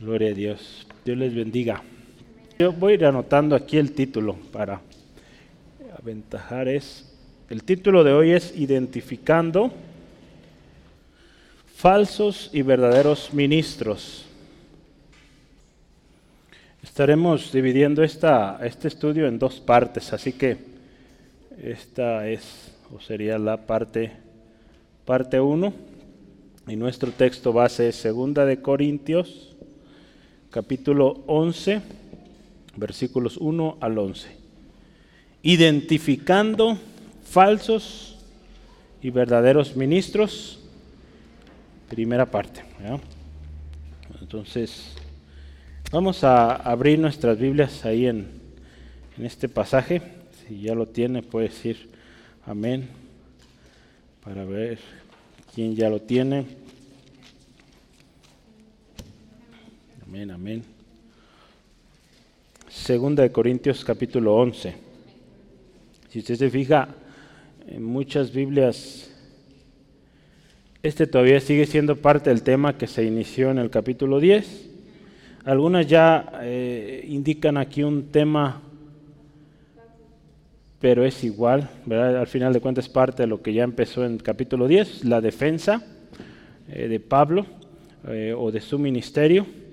Gloria a Dios. Dios les bendiga. Yo voy a ir anotando aquí el título para aventajar es. El título de hoy es Identificando falsos y verdaderos ministros. Estaremos dividiendo esta, este estudio en dos partes, así que esta es o sería la parte parte 1 y nuestro texto base es segunda de Corintios capítulo 11, versículos 1 al 11. Identificando falsos y verdaderos ministros, primera parte. Entonces, vamos a abrir nuestras Biblias ahí en, en este pasaje. Si ya lo tiene, puede decir amén para ver quién ya lo tiene. Amén, amén. Segunda de Corintios capítulo 11. Si usted se fija, en muchas Biblias, este todavía sigue siendo parte del tema que se inició en el capítulo 10. Algunas ya eh, indican aquí un tema, pero es igual, ¿verdad? Al final de cuentas parte de lo que ya empezó en el capítulo 10, la defensa eh, de Pablo eh, o de su ministerio.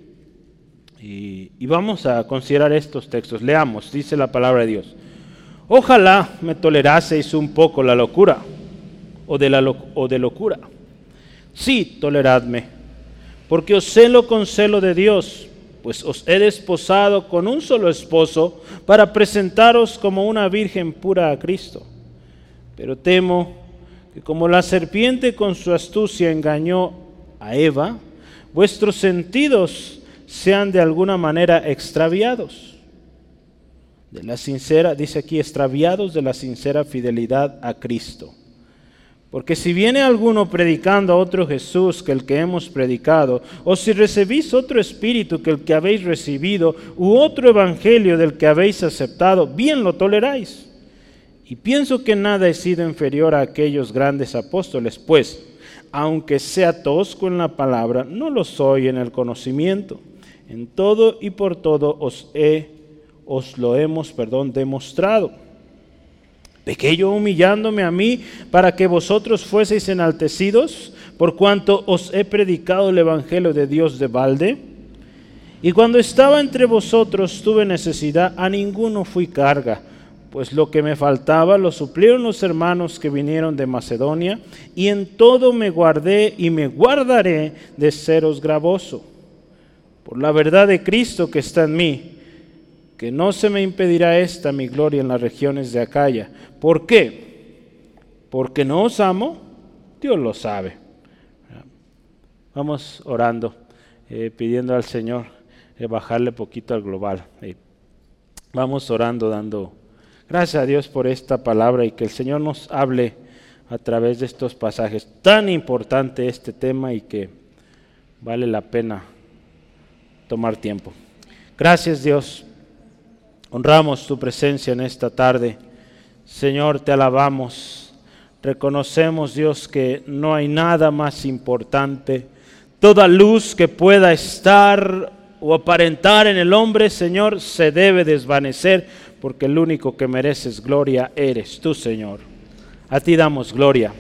Y, vamos a considerar estos textos. Leamos, dice la palabra de Dios. Ojalá me toleraseis un poco la locura o de, la o de locura. Sí, toleradme, porque os celo con celo de Dios, pues os he desposado con un solo esposo para presentaros como una virgen pura a Cristo. Pero temo que como la serpiente con su astucia engañó a Eva, vuestros sentidos sean de alguna manera extraviados. De la sincera, dice aquí, extraviados de la sincera fidelidad a Cristo. Porque si viene alguno predicando a otro Jesús que el que hemos predicado, o si recibís otro espíritu que el que habéis recibido, u otro evangelio del que habéis aceptado, bien lo toleráis. Y pienso que nada he sido inferior a aquellos grandes apóstoles, pues, aunque sea tosco en la palabra, no lo soy en el conocimiento en todo y por todo os, he, os lo hemos perdón, demostrado. Pequé yo humillándome a mí para que vosotros fueseis enaltecidos, por cuanto os he predicado el Evangelio de Dios de balde. Y cuando estaba entre vosotros tuve necesidad, a ninguno fui carga, pues lo que me faltaba lo suplieron los hermanos que vinieron de Macedonia, y en todo me guardé y me guardaré de seros gravoso por la verdad de Cristo que está en mí, que no se me impedirá esta mi gloria en las regiones de Acaya. ¿Por qué? Porque no os amo, Dios lo sabe. Vamos orando, eh, pidiendo al Señor eh, bajarle poquito al global. Eh, vamos orando, dando gracias a Dios por esta palabra y que el Señor nos hable a través de estos pasajes. Tan importante este tema y que vale la pena tomar tiempo. Gracias Dios. Honramos tu presencia en esta tarde. Señor, te alabamos. Reconocemos, Dios, que no hay nada más importante. Toda luz que pueda estar o aparentar en el hombre, Señor, se debe desvanecer, porque el único que mereces gloria eres tú, Señor. A ti damos gloria.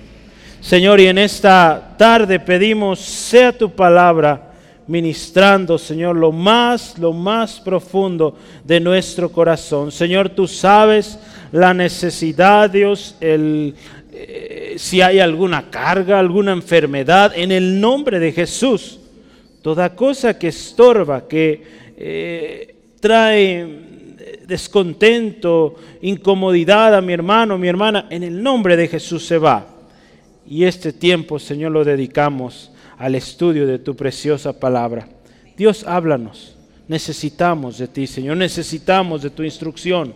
Señor, y en esta tarde pedimos, sea tu palabra ministrando, Señor, lo más, lo más profundo de nuestro corazón. Señor, tú sabes la necesidad, Dios, el, eh, si hay alguna carga, alguna enfermedad, en el nombre de Jesús. Toda cosa que estorba, que eh, trae descontento, incomodidad a mi hermano, mi hermana, en el nombre de Jesús se va. Y este tiempo, Señor, lo dedicamos al estudio de tu preciosa palabra. Dios, háblanos. Necesitamos de ti, Señor. Necesitamos de tu instrucción.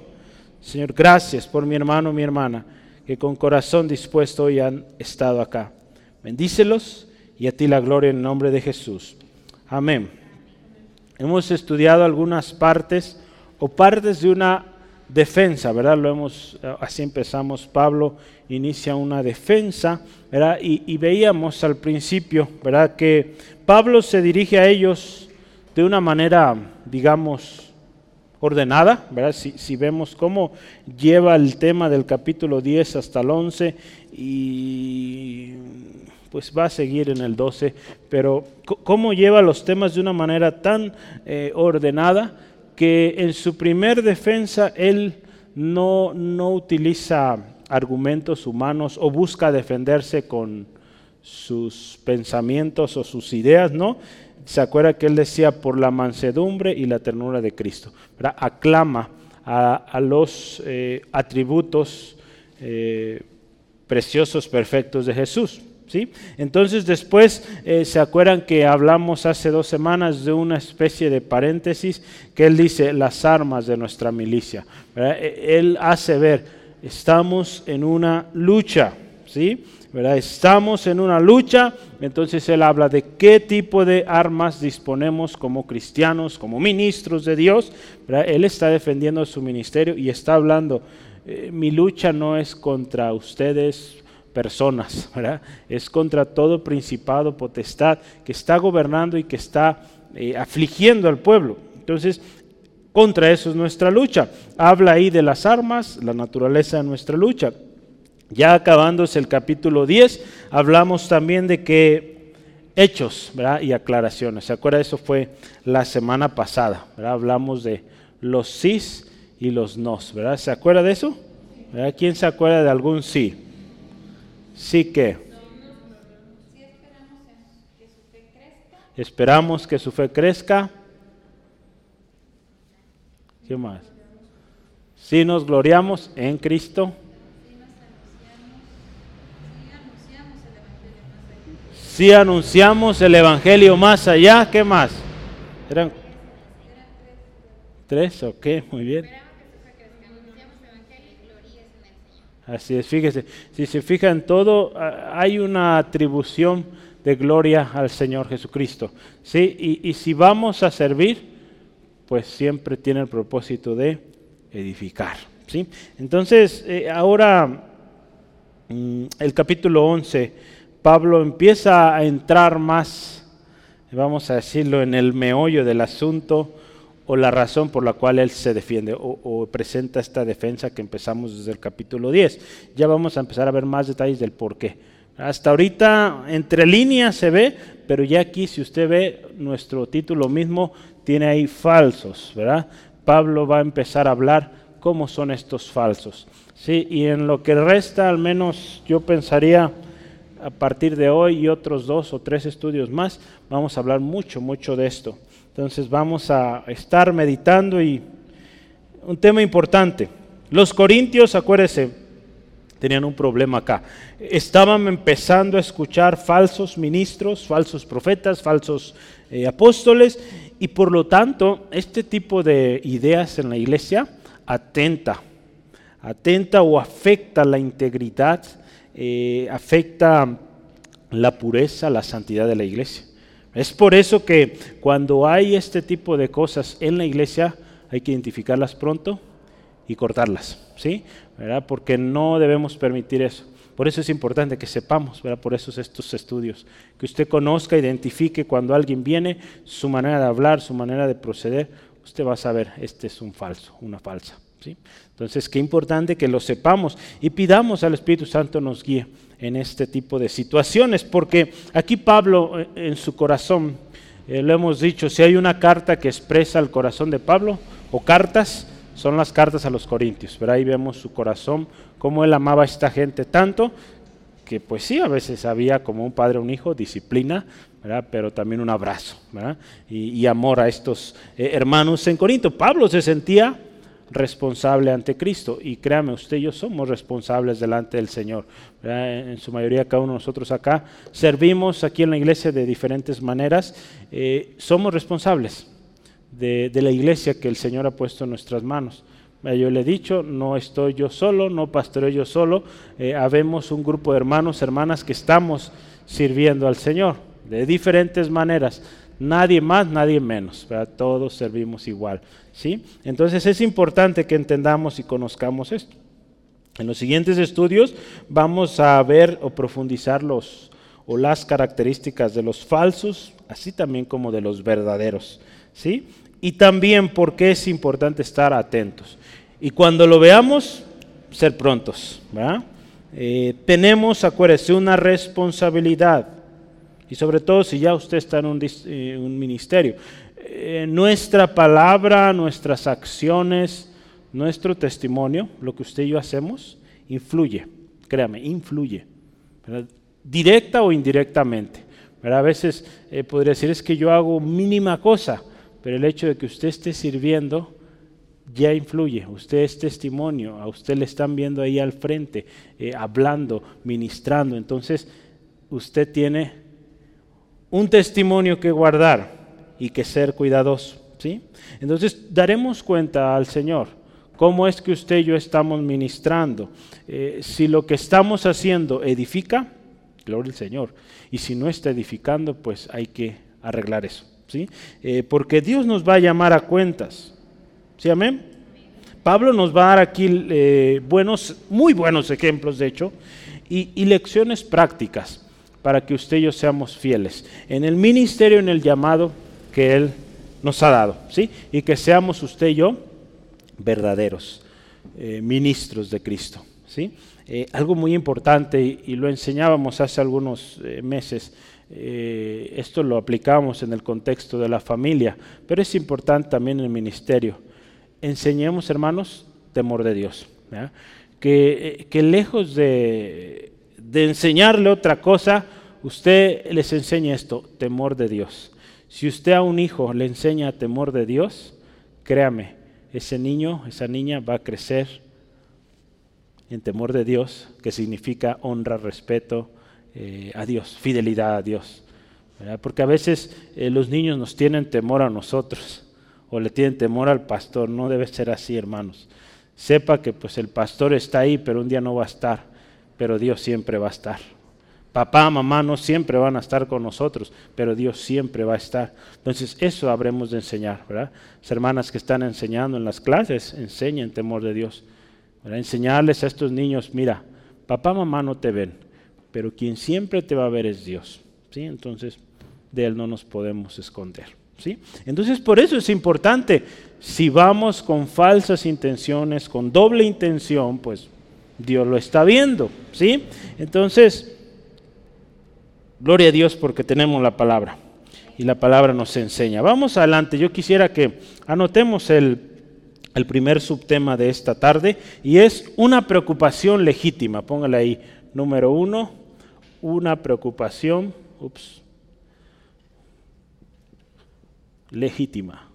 Señor, gracias por mi hermano, mi hermana, que con corazón dispuesto hoy han estado acá. Bendícelos y a ti la gloria en nombre de Jesús. Amén. Hemos estudiado algunas partes o partes de una defensa, ¿verdad? Lo hemos, así empezamos. Pablo inicia una defensa, ¿verdad? Y, veíamos al principio, ¿verdad? Que Pablo se dirige a ellos de una manera, digamos, ordenada, ¿verdad? Si, si, vemos cómo lleva el tema del capítulo 10 hasta el 11 y pues va a seguir en el 12, pero cómo lleva los temas de una manera tan eh, ordenada que en su primer defensa él no, no utiliza argumentos humanos o busca defenderse con sus pensamientos o sus ideas, ¿no? Se acuerda que él decía por la mansedumbre y la ternura de Cristo. Aclama a, los eh, atributos eh, preciosos, perfectos de Jesús. Entonces después eh, se acuerdan que hablamos hace dos semanas de una especie de paréntesis que él dice las armas de nuestra milicia. E, él hace ver, estamos en una lucha, ¿sí? ¿verdad? Estamos en una lucha, entonces él habla de qué tipo de armas disponemos como cristianos, como ministros de Dios. Él está defendiendo su ministerio y está hablando, eh, mi lucha no es contra ustedes personas, ¿verdad? es contra todo principado, potestad que está gobernando y que está eh, afligiendo al pueblo. Entonces, contra eso es nuestra lucha. Habla ahí de las armas, la naturaleza de nuestra lucha. Ya acabándose el capítulo 10, hablamos también de que hechos ¿verdad? y aclaraciones. ¿Se acuerda? Eso fue la semana pasada. ¿verdad? Hablamos de los sís y los nos. ¿verdad? ¿Se acuerda de eso? ¿Quién se acuerda de algún sí? Sí que. Esperamos que su fe crezca. ¿Qué más? Si nos gloriamos en Cristo. Si anunciamos el Evangelio más allá, ¿qué más? ¿Eran tres? Ok, muy bien. Así es, fíjese, si se fija en todo, hay una atribución de gloria al Señor Jesucristo. ¿sí? Y, si vamos a servir, pues siempre tiene el propósito de edificar. ¿sí? Entonces, eh, ahora mm, el capítulo 11 Pablo empieza a entrar más, vamos a decirlo, en el meollo del asunto o la razón por la cual él se defiende o, presenta esta defensa que empezamos desde el capítulo 10. Ya vamos a empezar a ver más detalles del por qué. Hasta ahorita entre líneas se ve, pero ya aquí si usted ve nuestro título mismo tiene ahí falsos, ¿verdad? Pablo va a empezar a hablar cómo son estos falsos. Sí, y en lo que resta al menos yo pensaría a partir de hoy y otros dos o tres estudios más, vamos a hablar mucho, mucho de esto. Entonces vamos a estar meditando y un tema importante. Los corintios, acuérdense, tenían un problema acá. Estaban empezando a escuchar falsos ministros, falsos profetas, falsos eh, apóstoles, y por lo tanto este tipo de ideas en la iglesia atenta, atenta o afecta la integridad eh, afecta la pureza, la santidad de la iglesia. Es por eso que cuando hay este tipo de cosas en la iglesia hay que identificarlas pronto y cortarlas, ¿sí? ¿verdad? Porque no debemos permitir eso. Por eso es importante que sepamos, ¿verdad? por eso estos estudios, que usted conozca, identifique cuando alguien viene, su manera de hablar, su manera de proceder, usted va a saber, este es un falso, una falsa. Entonces, qué importante que lo sepamos y pidamos al Espíritu Santo nos guíe en este tipo de situaciones, porque aquí Pablo eh, en su corazón, eh, lo hemos dicho, si hay una carta que expresa el corazón de Pablo, o cartas, son las cartas a los Corintios, pero ahí vemos su corazón, cómo él amaba a esta gente tanto, que pues sí, a veces había como un padre un hijo, disciplina, pero también un abrazo y, amor a estos eh, hermanos en Corinto. Pablo se sentía responsable ante Cristo. Y créame, usted y yo somos responsables delante del Señor. En su mayoría, cada uno de nosotros acá servimos aquí en la iglesia de diferentes maneras. Eh, somos responsables de, la iglesia que el Señor ha puesto en nuestras manos. Yo le he dicho, no estoy yo solo, no pastoreo yo solo, eh, habemos un grupo de hermanos, hermanas que estamos sirviendo al Señor de diferentes maneras. Nadie más, nadie menos, todos servimos igual. ¿sí? Entonces es importante que entendamos y conozcamos esto. En los siguientes estudios vamos a ver o profundizar los, o las características de los falsos, así también como de los verdaderos. ¿sí? Y también porque es importante estar atentos. Y cuando lo veamos, ser prontos. Eh, tenemos, acuérdese, una responsabilidad. Y sobre todo si ya usted está en un, eh, ministerio. Eh, nuestra palabra, nuestras acciones, nuestro testimonio, lo que usted y yo hacemos, influye. Créame, influye. Directa o indirectamente. A veces podría decir es que yo hago mínima cosa, pero el hecho de que usted esté sirviendo ya influye, usted es testimonio, a usted le están viendo ahí al frente, eh, hablando, ministrando, entonces usted tiene un testimonio que guardar y que ser cuidadoso, ¿sí? Entonces daremos cuenta al Señor cómo es que usted y yo estamos ministrando. Eh, si lo que estamos haciendo edifica, gloria al Señor, y si no está edificando, pues hay que arreglar eso, ¿sí? Eh, porque Dios nos va a llamar a cuentas. ¿Sí, amén? Pablo nos va a dar aquí eh, buenos, muy buenos ejemplos, de hecho, y, lecciones prácticas para que usted y yo seamos fieles en el ministerio, en el llamado que Él nos ha dado, ¿sí? Y que seamos usted y yo verdaderos eh, ministros de Cristo, ¿sí? Eh, algo muy importante, y, lo enseñábamos hace algunos meses, esto lo aplicábamos en el contexto de la familia, pero es importante también en el ministerio enseñemos, hermanos, temor de Dios. Que, que, lejos de, de, enseñarle otra cosa, usted les enseña esto, temor de Dios. Si usted a un hijo le enseña temor de Dios, créame, ese niño, esa niña va a crecer en temor de Dios, que significa honra, respeto eh, a Dios, fidelidad a Dios. Porque a veces eh, los niños nos tienen temor a nosotros o le tienen temor al pastor. No debe ser así, hermanos. Sepa que pues el pastor está ahí, pero un día no va a estar, pero Dios siempre va a estar. Papá, mamá no siempre van a estar con nosotros, pero Dios siempre va a estar. Entonces, eso habremos de enseñar, ¿verdad? Las hermanas que están enseñando en las clases, enseñen temor de Dios. Enseñarles a estos niños, mira, papá, mamá no te ven, pero quien siempre te va a ver es Dios. ¿sí? Entonces, de Él no nos podemos esconder. Entonces por eso es importante, si vamos con falsas intenciones, con doble intención, pues Dios lo está viendo, ¿sí? Entonces, gloria a Dios porque tenemos la palabra y la palabra nos enseña. Vamos adelante, yo quisiera que anotemos el, el primer subtema de esta tarde y es una preocupación legítima, póngale ahí, número uno, una preocupación, ups, legítima.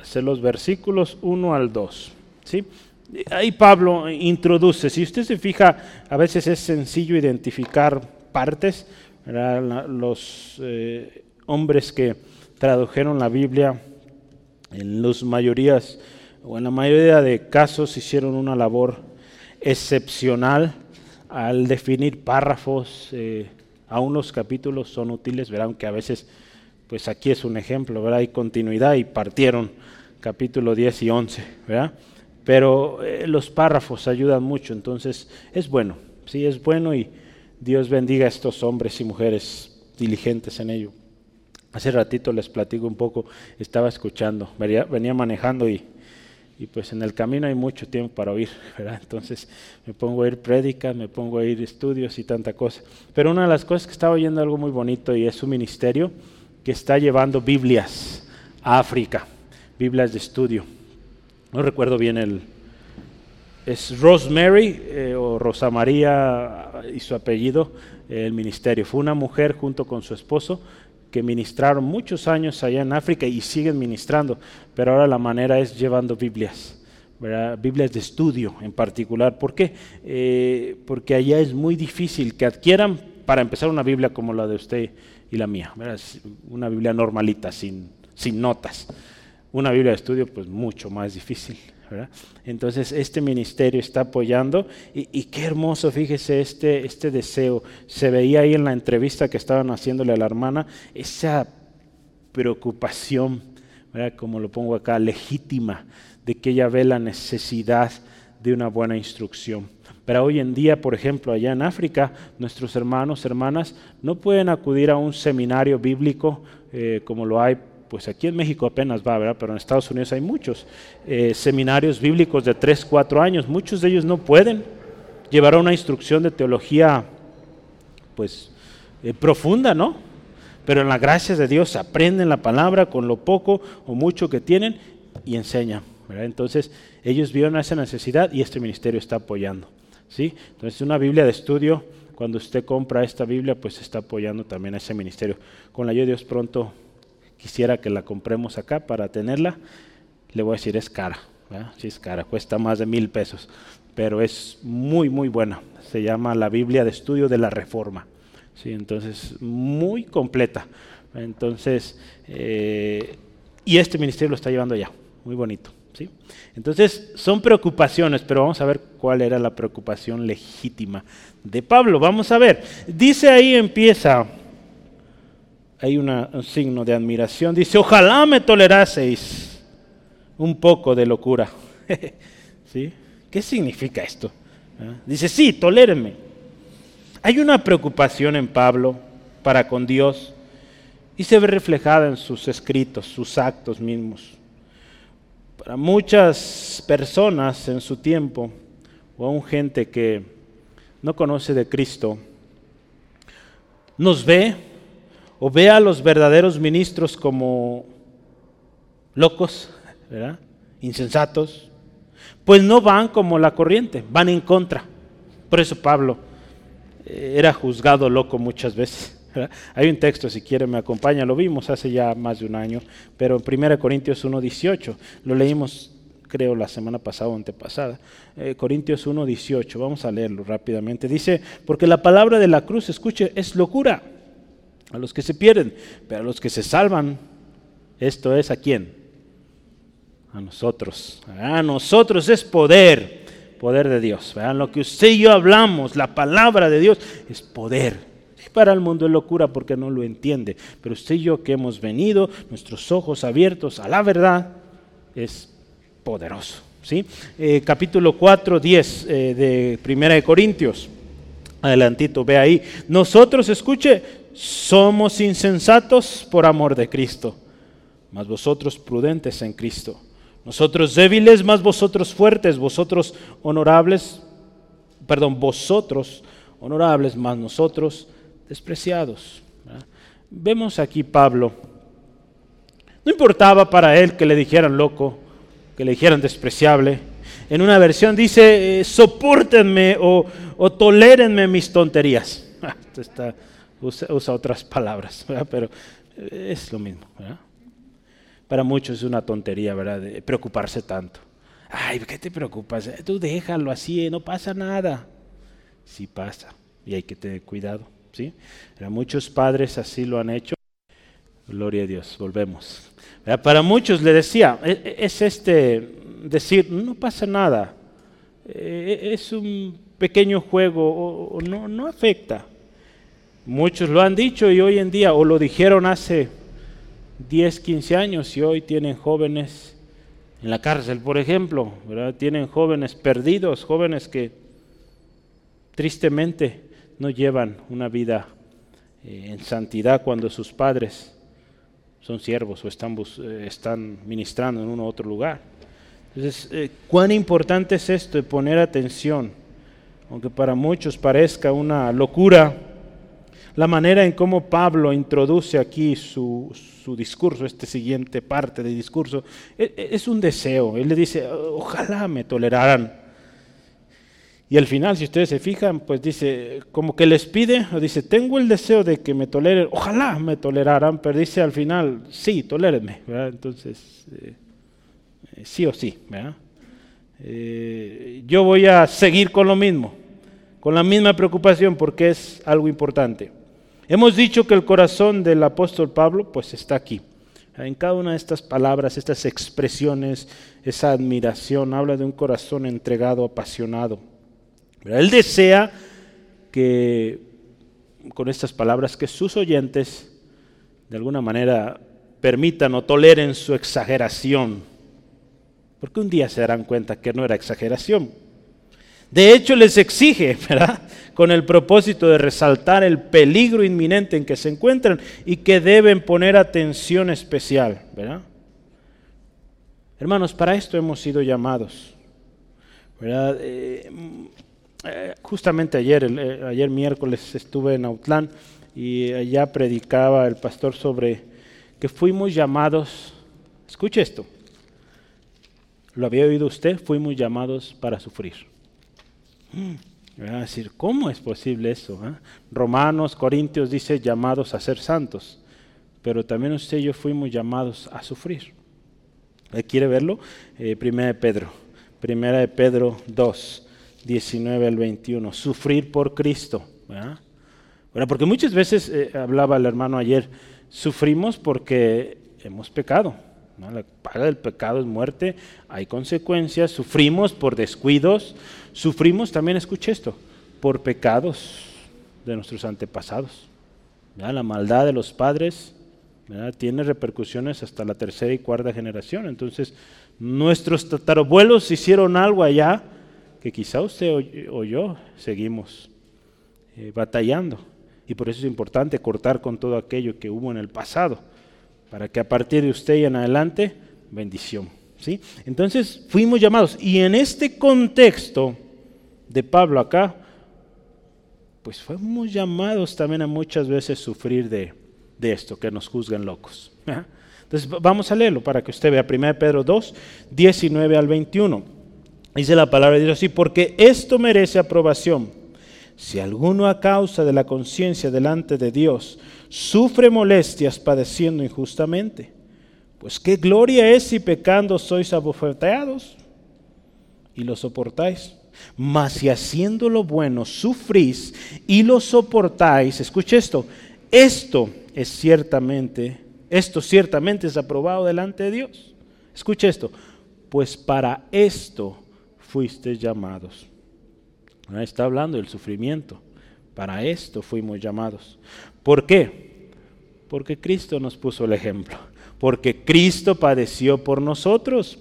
Hacer los versículos 1 al 2. ¿sí? Ahí Pablo introduce, si usted se fija, a veces es sencillo identificar partes. Los eh, hombres que tradujeron la Biblia, en las mayorías, o en la mayoría de casos, hicieron una labor excepcional al definir párrafos. Eh, aún los capítulos son útiles, verán que a veces, pues aquí es un ejemplo, ¿verdad? Hay continuidad y partieron capítulo 10 y 11, ¿verdad? Pero eh, los párrafos ayudan mucho, entonces es bueno, sí, es bueno y Dios bendiga a estos hombres y mujeres diligentes en ello. Hace ratito les platico un poco, estaba escuchando, venía manejando y y pues en el camino hay mucho tiempo para oír, ¿verdad? Entonces me pongo a oír prédicas, me pongo a oír estudios y tanta cosa. Pero una de las cosas que estaba oyendo algo muy bonito y es su ministerio que está llevando Biblias a África, Biblias de estudio. No recuerdo bien el... Es Rosemary eh, o Rosa María y su apellido, el ministerio. Fue una mujer junto con su esposo que ministraron muchos años allá en África y siguen ministrando, pero ahora la manera es llevando Biblias. Biblias de estudio en particular. ¿Por qué? Eh, porque allá es muy difícil que adquieran, para empezar, una Biblia como la de usted y la mía. Una Biblia normalita, sin, sin notas. Una Biblia de estudio, pues mucho más difícil. Entonces este ministerio está apoyando y, qué hermoso, fíjese, este, este deseo. Se veía ahí en la entrevista que estaban haciéndole a la hermana esa preocupación como lo pongo acá, legítima, de que ella ve la necesidad de una buena instrucción. Pero hoy en día, por ejemplo, allá en África, nuestros hermanos, hermanas, no pueden acudir a un seminario bíblico eh, como lo hay, pues aquí en México apenas va, ¿verdad? Pero en Estados Unidos hay muchos eh, seminarios bíblicos de 3, 4 años. Muchos de ellos no pueden llevar a una instrucción de teología, pues, eh, profunda, ¿no? Pero en la gracia de Dios aprenden la palabra con lo poco o mucho que tienen y enseñan. Entonces, ellos vieron esa necesidad y este ministerio está apoyando. ¿Sí? Entonces, una Biblia de estudio, cuando usted compra esta Biblia, pues está apoyando también a ese ministerio. Con la ayuda de Dios pronto quisiera que la compremos acá para tenerla. Le voy a decir, es cara. Sí, es cara, cuesta más de mil pesos, pero es muy, muy buena. Se llama la Biblia de Estudio de la Reforma. ¿sí? Entonces, muy completa. Entonces, eh, y este ministerio lo está llevando ya, muy bonito. Entonces, son preocupaciones, pero vamos a ver cuál era la preocupación legítima de Pablo. Vamos a ver, dice ahí empieza, hay un signo de admiración, dice, ojalá me toleraseis un poco de locura. ¿Sí? ¿Qué significa esto? ¿Ah? Dice, sí, tolérenme. Hay una preocupación en Pablo para con Dios y se ve reflejada en sus escritos, sus actos mismos. Para muchas personas en su tiempo, o aún gente que no conoce de Cristo, nos ve o ve a los verdaderos ministros como locos, insensatos, pues no van como la corriente, van en contra. Por eso Pablo eh, era juzgado loco muchas veces. Hay un texto, si quiere me acompaña, lo vimos hace ya más de un año, pero en 1 Corintios 1.18, lo leímos creo la semana pasada o antepasada. Eh, Corintios 1.18, vamos a leerlo rápidamente. Dice, porque la palabra de la cruz, escuche, es locura a los que se pierden, pero a los que se salvan, esto es a quién? A nosotros. A nosotros es poder, poder de Dios. Vean lo que usted y yo hablamos, la palabra de Dios es poder para el mundo es locura porque no lo entiende. Pero usted y yo que hemos venido, nuestros ojos abiertos a la verdad, es poderoso. ¿sí? Eh, capítulo 4, 10 eh, de Primera de Corintios. Adelantito, ve ahí. Nosotros, escuche, somos insensatos por amor de Cristo, mas vosotros prudentes en Cristo. Nosotros débiles, mas vosotros fuertes, vosotros honorables, perdón, vosotros honorables, mas nosotros despreciados. Vemos aquí Pablo. No importaba para él que le dijeran loco, que le dijeran despreciable. En una versión dice, eh, soportenme o, o, tolérenme mis tonterías. Está, usa, otras palabras, pero es lo mismo. Para muchos es una tontería, ¿verdad? Preocuparse tanto. Ay, ¿qué te preocupas? Tú déjalo así, no pasa nada. Sí pasa y hay que tener cuidado. ¿Sí? muchos padres así lo han hecho. Gloria a Dios, volvemos. Para muchos le decía, e, e, es este decir, no pasa nada, e, es un pequeño juego, o no, no afecta. Muchos lo han dicho y hoy en día, o lo dijeron hace 10, 15 años y hoy tienen jóvenes en la cárcel, por ejemplo, tienen jóvenes perdidos, jóvenes que tristemente no llevan una vida eh, en santidad cuando sus padres son siervos o están, eh, ministrando en uno u otro lugar. Entonces, eh, ¿cuán importante es esto de poner atención? Aunque para muchos parezca una locura, la manera en cómo Pablo introduce aquí su, discurso, esta siguiente parte del discurso, es, es un deseo. Él le dice, ojalá me toleraran y al final, si ustedes se fijan, pues dice, como que les pide, o dice, tengo el deseo de que me toleren, ojalá me toleraran, pero dice al final, sí, tolérenme, Entonces, eh, sí o sí, eh, yo voy a seguir con lo mismo, con la misma preocupación, porque es algo importante. Hemos dicho que el corazón del apóstol Pablo, pues está aquí. En cada una de estas palabras, estas expresiones, esa admiración, habla de un corazón entregado, apasionado. Él desea que, con estas palabras, que sus oyentes, de alguna manera, permitan o toleren su exageración. Porque un día se darán cuenta que no era exageración. De hecho, les exige, ¿verdad? Con el propósito de resaltar el peligro inminente en que se encuentran y que deben poner atención especial, ¿verdad? Hermanos, para esto hemos sido llamados. ¿verdad? Eh, eh, justamente ayer, eh, ayer miércoles estuve en Autlán y allá predicaba el pastor sobre que fuimos llamados, escuche esto, lo había oído usted, fuimos llamados para sufrir. Mm, a decir, ¿cómo es posible eso? Ah? Romanos, Corintios dice llamados a ser santos, pero también usted y yo fuimos llamados a sufrir. ¿Quiere verlo? Eh, primera de Pedro, primera de Pedro 2, 19 al 21, sufrir por Cristo. Bueno, porque muchas veces, eh, hablaba el hermano ayer, sufrimos porque hemos pecado. La paga del pecado es muerte, hay consecuencias, sufrimos por descuidos, sufrimos también, escuche esto, por pecados de nuestros antepasados. La maldad de los padres tiene repercusiones hasta la tercera y cuarta generación. Entonces, nuestros tatarabuelos hicieron algo allá que quizá usted o, yo seguimos eh, batallando. Y por eso es importante cortar con todo aquello que hubo en el pasado para que a partir de usted y en adelante, bendición. ¿sí? Entonces fuimos llamados. Y en este contexto de Pablo acá, pues fuimos llamados también a muchas veces sufrir de, esto, que nos juzgan locos. Entonces vamos a leerlo para que usted vea 1 Pedro 2, 19 al 21. Dice la palabra de Dios así, porque esto merece aprobación. Si alguno a causa de la conciencia delante de Dios sufre molestias padeciendo injustamente. Pues qué gloria es si pecando sois abofeteados y lo soportáis. Mas si haciendo lo bueno sufrís y lo soportáis, escuche esto, esto es ciertamente, esto ciertamente es aprobado delante de Dios. Escuche esto, pues para esto fuiste llamados. está hablando del sufrimiento. Para esto fuimos llamados. ¿Por qué? Porque Cristo nos puso el ejemplo. Porque Cristo padeció por nosotros,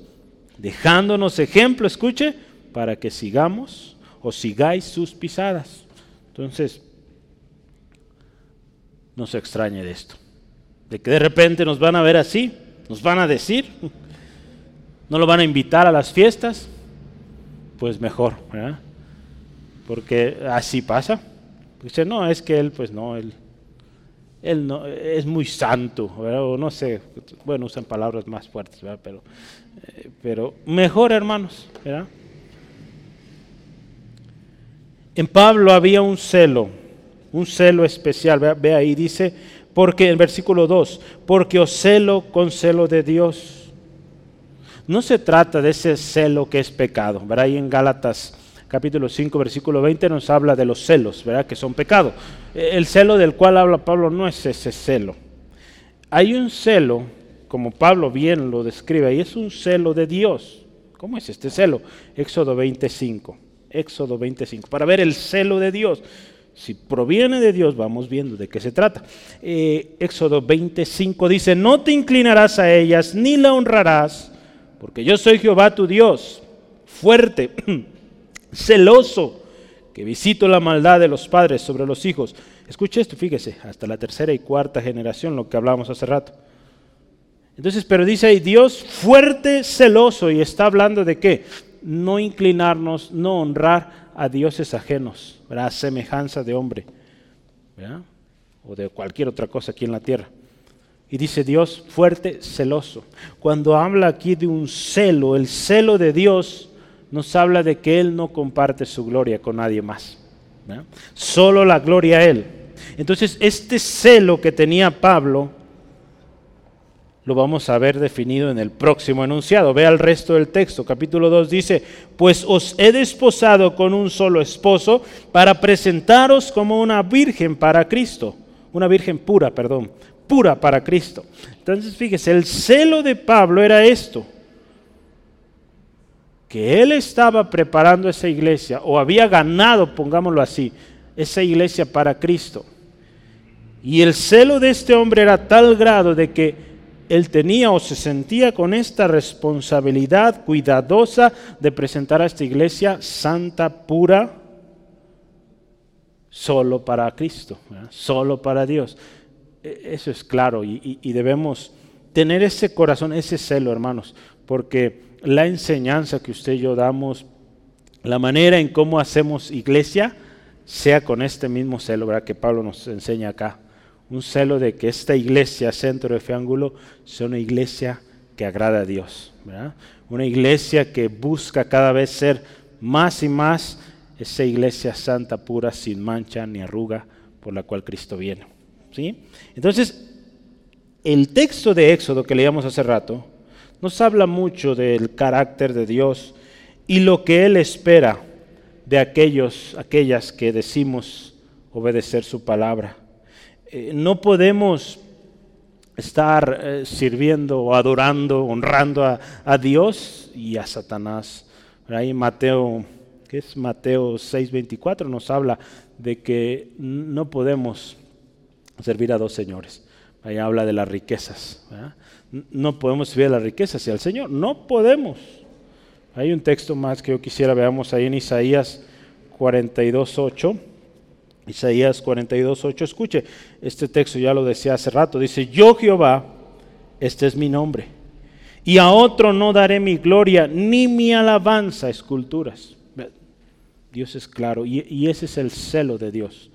dejándonos ejemplo, escuche, para que sigamos o sigáis sus pisadas. Entonces, no se extrañe de esto. De que de repente nos van a ver así, nos van a decir, no lo van a invitar a las fiestas, pues mejor, ¿verdad? Porque así pasa. Dice, no, es que él, pues no, él, él no, es muy santo, o no sé, bueno, usan palabras más fuertes, Pero, eh, pero mejor, hermanos, ¿verdad? En Pablo había un celo, un celo especial, ve, ahí, dice, porque en versículo 2, porque os celo con celo de Dios. No se trata de ese celo que es pecado, ¿verdad? Ahí en Gálatas capítulo 5, versículo 20 nos habla de los celos, ¿verdad? Que son pecado. E, el celo del cual habla Pablo no es ese celo. Hay un celo, como Pablo bien lo describe, y es un celo de Dios. ¿Cómo es este celo? Éxodo 25. Éxodo 25. Para ver el celo de Dios. Si proviene de Dios, vamos viendo de qué se trata. Eh, Éxodo 25 dice, no te inclinarás a ellas ni la honrarás, porque yo soy Jehová tu Dios, fuerte celoso, que visito la maldad de los padres sobre los hijos. Escuche esto, fíjese, hasta la tercera y cuarta generación, lo que hablábamos hace rato. Entonces, pero dice ahí, Dios fuerte, celoso, y está hablando de qué? No inclinarnos, no honrar a dioses ajenos, a semejanza de hombre, o de cualquier otra cosa aquí en la tierra. Y dice Dios fuerte, celoso. Cuando habla aquí de un celo, el celo de Dios nos habla de que Él no comparte su gloria con nadie más. Solo la gloria a Él. Entonces, este celo que tenía Pablo, lo vamos a ver definido en el próximo enunciado. Vea el resto del texto. Capítulo 2 dice, pues os he desposado con un solo esposo para presentaros como una virgen para Cristo. Una virgen pura, perdón, pura para Cristo. Entonces, fíjese, el celo de Pablo era esto que él estaba preparando esa iglesia, o había ganado, pongámoslo así, esa iglesia para Cristo. Y el celo de este hombre era tal grado de que él tenía o se sentía con esta responsabilidad cuidadosa de presentar a esta iglesia santa, pura, solo para Cristo, solo para Dios. E, eso es claro y, debemos tener ese corazón, ese celo, hermanos, porque la enseñanza que usted y yo damos, la manera en cómo hacemos iglesia, sea con este mismo celo ¿verdad? que Pablo nos enseña acá. Un celo de que esta iglesia, centro de fe ángulo, sea una iglesia que agrada a Dios. ¿verdad? Una iglesia que busca cada vez ser más y más esa iglesia santa, pura, sin mancha ni arruga, por la cual Cristo viene. Entonces, el texto de Éxodo que leíamos hace rato nos habla mucho del carácter de Dios y lo que Él espera de aquellos, aquellas que decimos obedecer su palabra. Eh, no podemos estar eh, sirviendo adorando, honrando a, Dios y a Satanás. Ahí Mateo, que es Mateo 6:24, nos habla de que no podemos servir a dos señores. Ahí habla de las riquezas. No podemos servir a las riquezas y al Señor. No podemos. Hay un texto más que yo quisiera veamos ahí en Isaías 42.8. Isaías 42.8. Escuche, este texto ya lo decía hace rato. Dice, yo Jehová, este es mi nombre. Y a otro no daré mi gloria ni mi alabanza, esculturas. Dios es claro y, ese es el celo de Dios.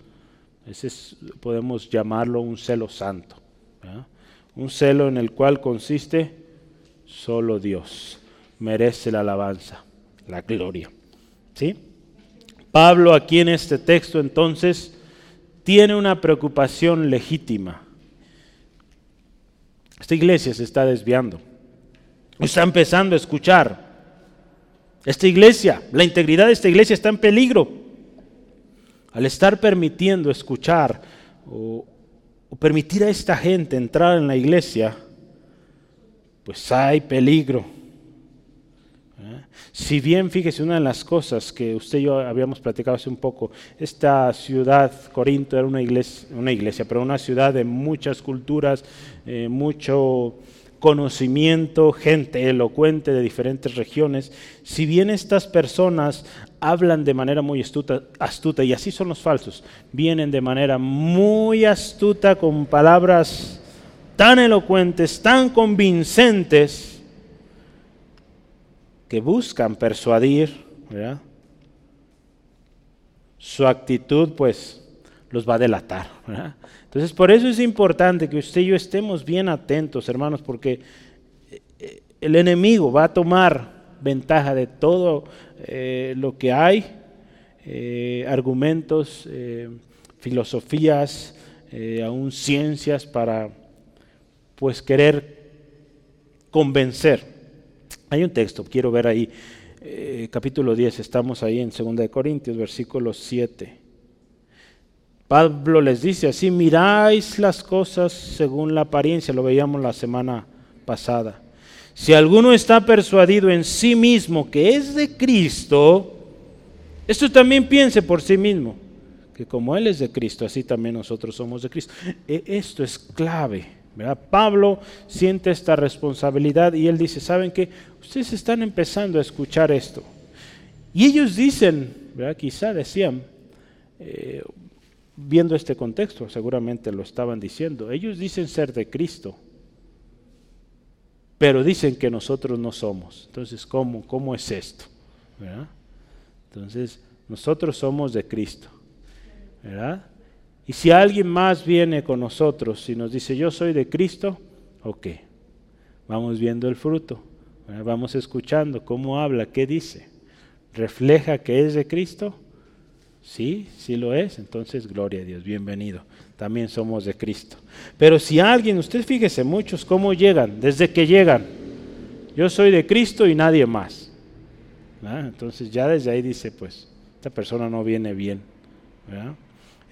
Ese es, podemos llamarlo un celo santo. Un celo en el cual consiste solo Dios merece la alabanza, la gloria. ¿Sí? Pablo aquí en este texto entonces tiene una preocupación legítima. Esta iglesia se está desviando. Está empezando a escuchar. Esta iglesia, la integridad de esta iglesia está en peligro. Al estar permitiendo escuchar o, permitir a esta gente entrar en la iglesia, pues hay peligro. Si bien, fíjese, una de las cosas que usted y yo habíamos platicado hace un poco, esta ciudad, Corinto, era una iglesia, una iglesia pero una ciudad de muchas culturas, eh, mucho conocimiento, gente elocuente de diferentes regiones. Si bien estas personas hablan de manera muy astuta, y así son los falsos, vienen de manera muy astuta con palabras tan elocuentes, tan convincentes, que buscan persuadir, su actitud pues los va a delatar. Entonces por eso es importante que usted y yo estemos bien atentos, hermanos, porque eh, el enemigo va a tomar ventaja de todo eh, lo que hay, eh, argumentos, filosofías, aún ciencias para pues querer convencer hay un texto, quiero ver ahí, eh, capítulo 10, estamos ahí en 2 de Corintios, versículo 7. Pablo les dice así, miráis las cosas según la apariencia, lo veíamos la semana pasada. Si alguno está persuadido en sí mismo que es de Cristo, esto también piense por sí mismo, que como Él es de Cristo, así también nosotros somos de Cristo. E, esto es clave. Pablo siente esta responsabilidad y él dice, ¿saben qué? Ustedes están empezando a escuchar esto. Y ellos dicen, quizá decían, eh, viendo este contexto, seguramente lo estaban diciendo, ellos dicen ser de Cristo, pero dicen que nosotros no somos. Entonces, ¿cómo, cómo es esto? Entonces, nosotros somos de Cristo. ¿verdad? Y si alguien más viene con nosotros y nos dice, yo soy de Cristo, ok, vamos viendo el fruto, vamos escuchando cómo habla, qué dice. ¿Refleja que es de Cristo? Sí, sí lo es, entonces gloria a Dios, bienvenido. También somos de Cristo. Pero si alguien, usted fíjese muchos cómo llegan, desde que llegan, yo soy de Cristo y nadie más. Entonces ya desde ahí dice, pues, esta persona no viene bien.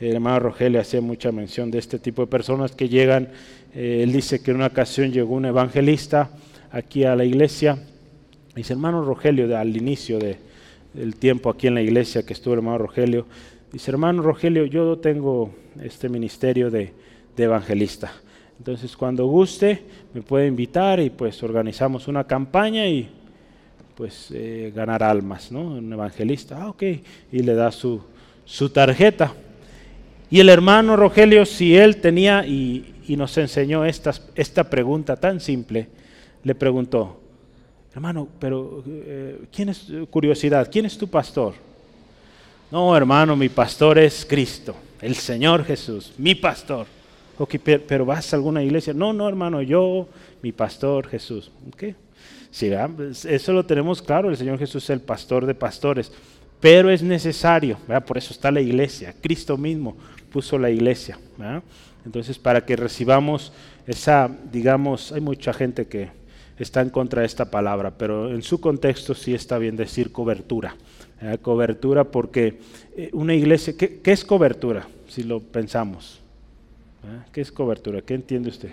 El hermano Rogelio hacía mucha mención de este tipo de personas que llegan. Eh, él dice que en una ocasión llegó un evangelista aquí a la iglesia. Dice, hermano Rogelio, al inicio del tiempo aquí en la iglesia que estuvo el hermano Rogelio, dice, hermano Rogelio, yo tengo este ministerio de, evangelista. Entonces cuando guste me puede invitar y pues organizamos una campaña y pues eh, ganar almas, ¿no? Un evangelista, ah, ok, y le da su, tarjeta. Y el hermano Rogelio, si él tenía y, nos enseñó esta, pregunta tan simple, le preguntó, hermano, pero eh, ¿quién es, curiosidad, quién es tu pastor? No, hermano, mi pastor es Cristo, el Señor Jesús, mi pastor. Ok, pero, vas a alguna iglesia. No, no, hermano, yo, mi pastor Jesús. Okay. Sí, pues, eso lo tenemos claro, el Señor Jesús es el pastor de pastores. Pero es necesario, por eso está la iglesia. Cristo mismo puso la iglesia. Entonces, para que recibamos esa, digamos, hay mucha gente que está en contra de esta palabra, pero en su contexto sí está bien decir cobertura. Cobertura porque eh, una iglesia, ¿qué, es cobertura? Si lo pensamos. ¿Qué es cobertura? ¿Qué entiende usted?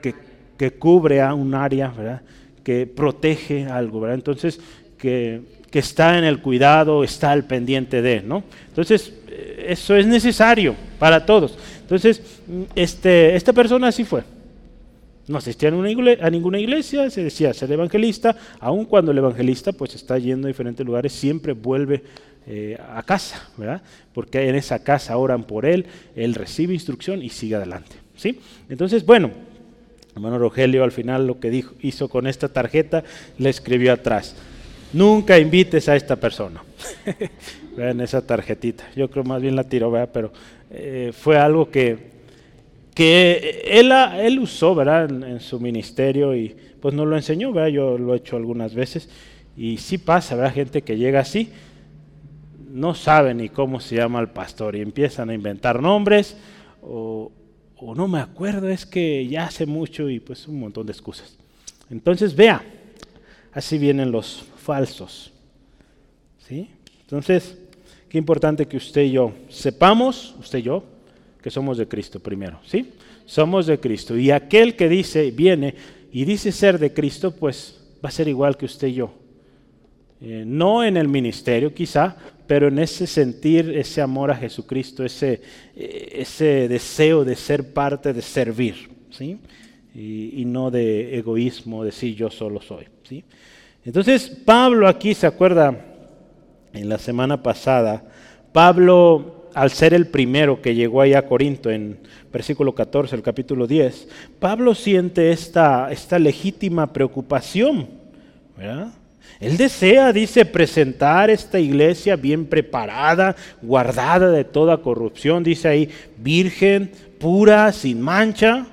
Que, que cubre a un área, ¿verdad? que protege algo, ¿verdad? Entonces, que, que, está en el cuidado, está al pendiente de, ¿no? Entonces, eh, eso es necesario para todos. Entonces, este, esta persona así fue. No asistía a ninguna iglesia, se decía ser evangelista, aun cuando el evangelista pues está yendo a diferentes lugares, siempre vuelve eh, a casa, ¿verdad? Porque en esa casa oran por él, él recibe instrucción y sigue adelante, ¿sí? Entonces, bueno, hermano Rogelio al final lo que dijo, hizo con esta tarjeta, le escribió atrás, nunca invites a esta persona, vean esa tarjetita, yo creo más bien la tiró, ¿verdad? Pero eh, fue algo que que él, él usó ¿verdad? En, su ministerio y pues nos lo enseñó, ¿verdad? yo lo he hecho algunas veces y sí pasa, ¿verdad? gente que llega así, no sabe ni cómo se llama el pastor y empiezan a inventar nombres o, o no me acuerdo, es que ya hace mucho y pues un montón de excusas. Entonces vea, así vienen los falsos. ¿sí? Entonces, qué importante que usted y yo sepamos, usted y yo, que somos de Cristo primero, ¿sí? Somos de Cristo. Y aquel que dice, viene y dice ser de Cristo, pues va a ser igual que usted y yo. Eh, no en el ministerio quizá, pero en ese sentir, ese amor a Jesucristo, ese, eh, ese deseo de ser parte, de servir, ¿sí? Y, no de egoísmo, decir yo solo soy, ¿sí? Entonces Pablo aquí se acuerda, en la semana pasada, Pablo al ser el primero que llegó allá a Corinto en versículo 14, el capítulo 10, Pablo siente esta, esta legítima preocupación. Él desea, dice, presentar esta iglesia bien preparada, guardada de toda corrupción, dice ahí, virgen, pura, sin mancha.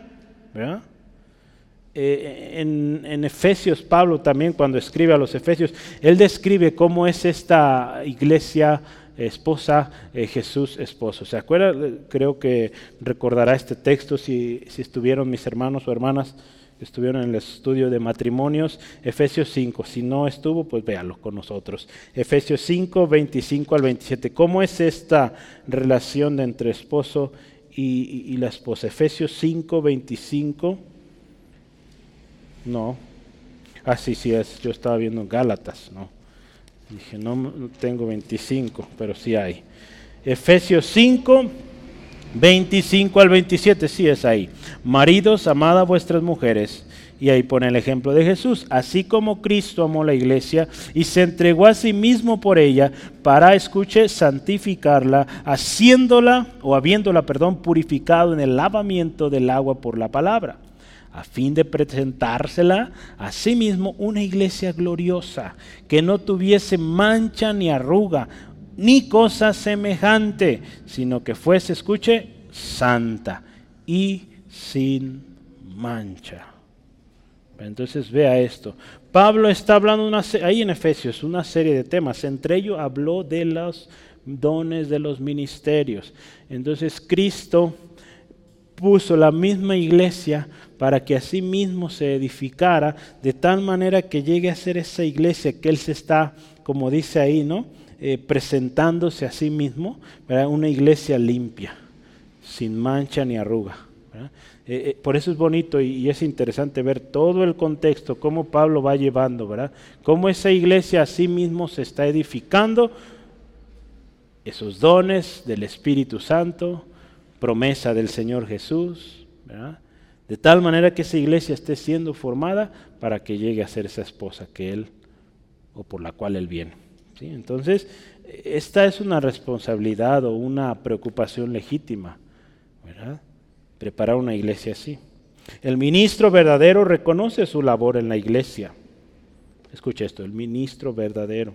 Eh, en, en, Efesios, Pablo también cuando escribe a los Efesios, él describe cómo es esta iglesia esposa, eh, Jesús esposo. ¿Se acuerda? Creo que recordará este texto si, si estuvieron mis hermanos o hermanas, estuvieron en el estudio de matrimonios, Efesios 5. Si no estuvo, pues véalo con nosotros. Efesios 5, 25 al 27. ¿Cómo es esta relación entre esposo y, y la esposa? Efesios 5, 25. No. Ah, sí, sí es. Yo estaba viendo Gálatas, ¿no? Dije, no, tengo 25, pero sí hay. Efesios 5, 25 al 27, sí es ahí. Maridos, amad a vuestras mujeres. Y ahí pone el ejemplo de Jesús. Así como Cristo amó la iglesia y se entregó a sí mismo por ella para, escuche, santificarla, haciéndola o habiéndola, perdón, purificado en el lavamiento del agua por la palabra a fin de presentársela a sí mismo una iglesia gloriosa, que no tuviese mancha ni arruga, ni cosa semejante, sino que fuese, escuche, santa y sin mancha. Entonces vea esto. Pablo está hablando una, ahí en Efesios una serie de temas. Entre ellos habló de los dones de los ministerios. Entonces Cristo puso la misma iglesia para que así mismo se edificara de tal manera que llegue a ser esa iglesia que Él se está, como dice ahí, ¿no? Eh, presentándose a sí mismo, una iglesia limpia, sin mancha ni arruga. Eh, eh, por eso es bonito y, y, es interesante ver todo el contexto, cómo Pablo va llevando, ¿verdad? Cómo esa iglesia a sí mismo se está edificando, esos dones del Espíritu Santo, promesa del Señor Jesús. De tal manera que esa iglesia esté siendo formada para que llegue a ser esa esposa que él o por la cual él viene. ¿sí? Entonces, esta es una responsabilidad o una preocupación legítima, ¿verdad? Preparar una iglesia así. El ministro verdadero reconoce su labor en la iglesia. Escucha esto, el ministro verdadero.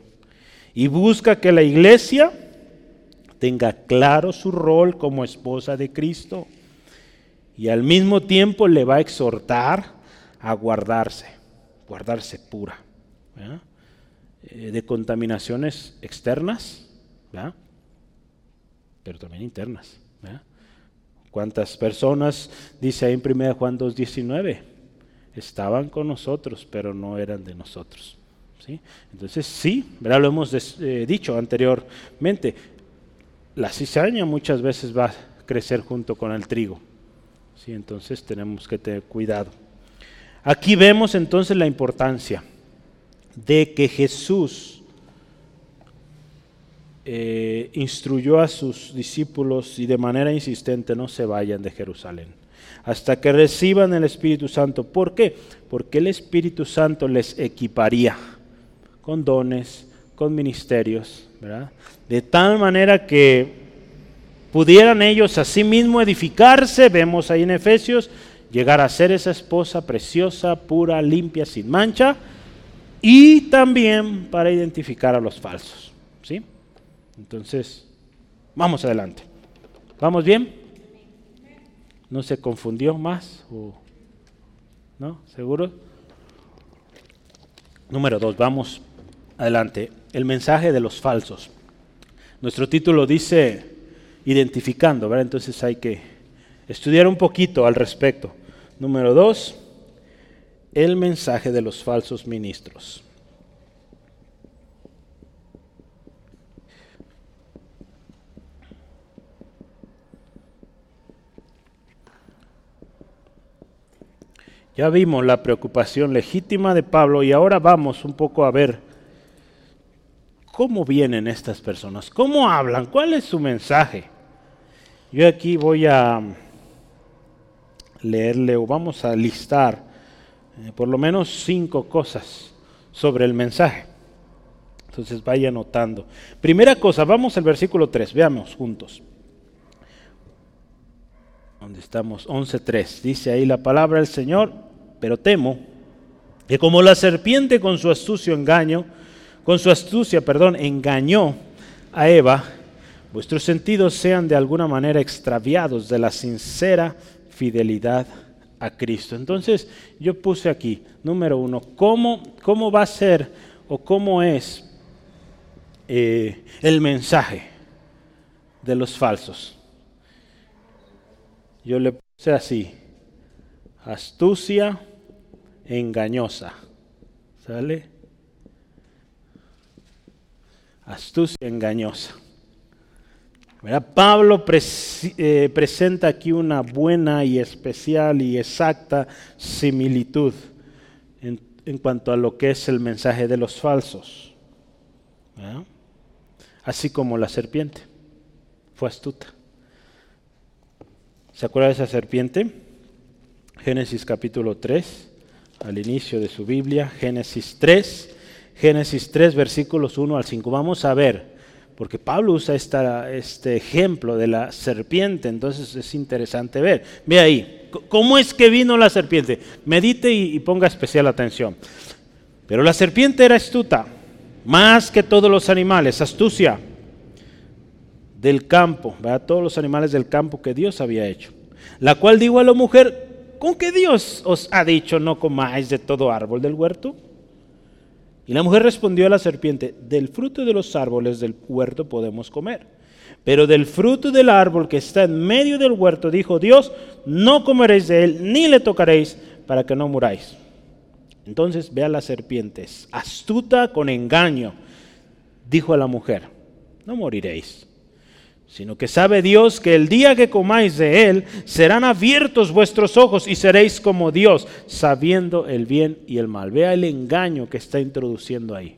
Y busca que la iglesia tenga claro su rol como esposa de Cristo. Y al mismo tiempo le va a exhortar a guardarse, guardarse pura. Eh, de contaminaciones externas, pero también internas. ¿Cuántas personas, dice ahí en 1 Juan 2.19, estaban con nosotros, pero no eran de nosotros? ¿sí? Entonces sí, ¿verdad? lo hemos eh, dicho anteriormente, la cizaña muchas veces va a crecer junto con el trigo. ¿sí? Entonces tenemos que tener cuidado. Aquí vemos entonces la importancia de que Jesús eh, instruyó a sus discípulos y de manera insistente no se vayan de Jerusalén hasta que reciban el Espíritu Santo. ¿Por qué? Porque el Espíritu Santo les equiparía con dones, con ministerios, De tal manera que pudieran ellos a sí mismos edificarse, vemos ahí en Efesios, llegar a ser esa esposa preciosa, pura, limpia, sin mancha, y también para identificar a los falsos. ¿sí? Entonces, vamos adelante. ¿Vamos bien? ¿No se confundió más? ¿No? ¿Seguro? Número dos, vamos adelante. El mensaje de los falsos. Nuestro título dice identificando, ¿verdad? Entonces hay que estudiar un poquito al respecto. Número dos, el mensaje de los falsos ministros. Ya vimos la preocupación legítima de Pablo y ahora vamos un poco a ver cómo vienen estas personas, cómo hablan, cuál es su mensaje. Yo aquí voy a leerle o vamos a listar eh, por lo menos cinco cosas sobre el mensaje. Entonces vaya anotando. Primera cosa, vamos al versículo 3, veamos juntos. Donde estamos, 11.3. Dice ahí la palabra del Señor, pero temo que como la serpiente con su astucio engaño, con su astucia, perdón, engañó a Eva, vuestros sentidos sean de alguna manera extraviados de la sincera fidelidad a Cristo. Entonces yo puse aquí, número uno, ¿cómo, cómo va a ser o cómo es eh, el mensaje de los falsos? Yo le puse así, astucia engañosa. ¿Sale? Astucia engañosa. Pablo eh, presenta aquí una buena y especial y exacta similitud en, cuanto a lo que es el mensaje de los falsos. Así como la serpiente fue astuta. ¿Se acuerda de esa serpiente? Génesis capítulo 3, al inicio de su Biblia, Génesis 3, Génesis 3 versículos 1 al 5. Vamos a ver porque Pablo usa este ejemplo de la serpiente, entonces es interesante ver. Ve ahí, ¿cómo es que vino la serpiente? Medite y, ponga especial atención. Pero la serpiente era astuta, más que todos los animales, astucia del campo, ¿verdad? todos los animales del campo que Dios había hecho. La cual dijo a la mujer, ¿con qué Dios os ha dicho no comáis de todo árbol del huerto? Y la mujer respondió a la serpiente, del fruto de los árboles del huerto podemos comer. Pero del fruto del árbol que está en medio del huerto, dijo Dios, no comeréis de él, ni le tocaréis, para que no muráis. Entonces ve a las serpientes, astuta con engaño, dijo a la mujer, no moriréis sino que sabe Dios que el día que comáis de él serán abiertos vuestros ojos y seréis como Dios, sabiendo el bien y el mal. Vea el engaño que está introduciendo ahí.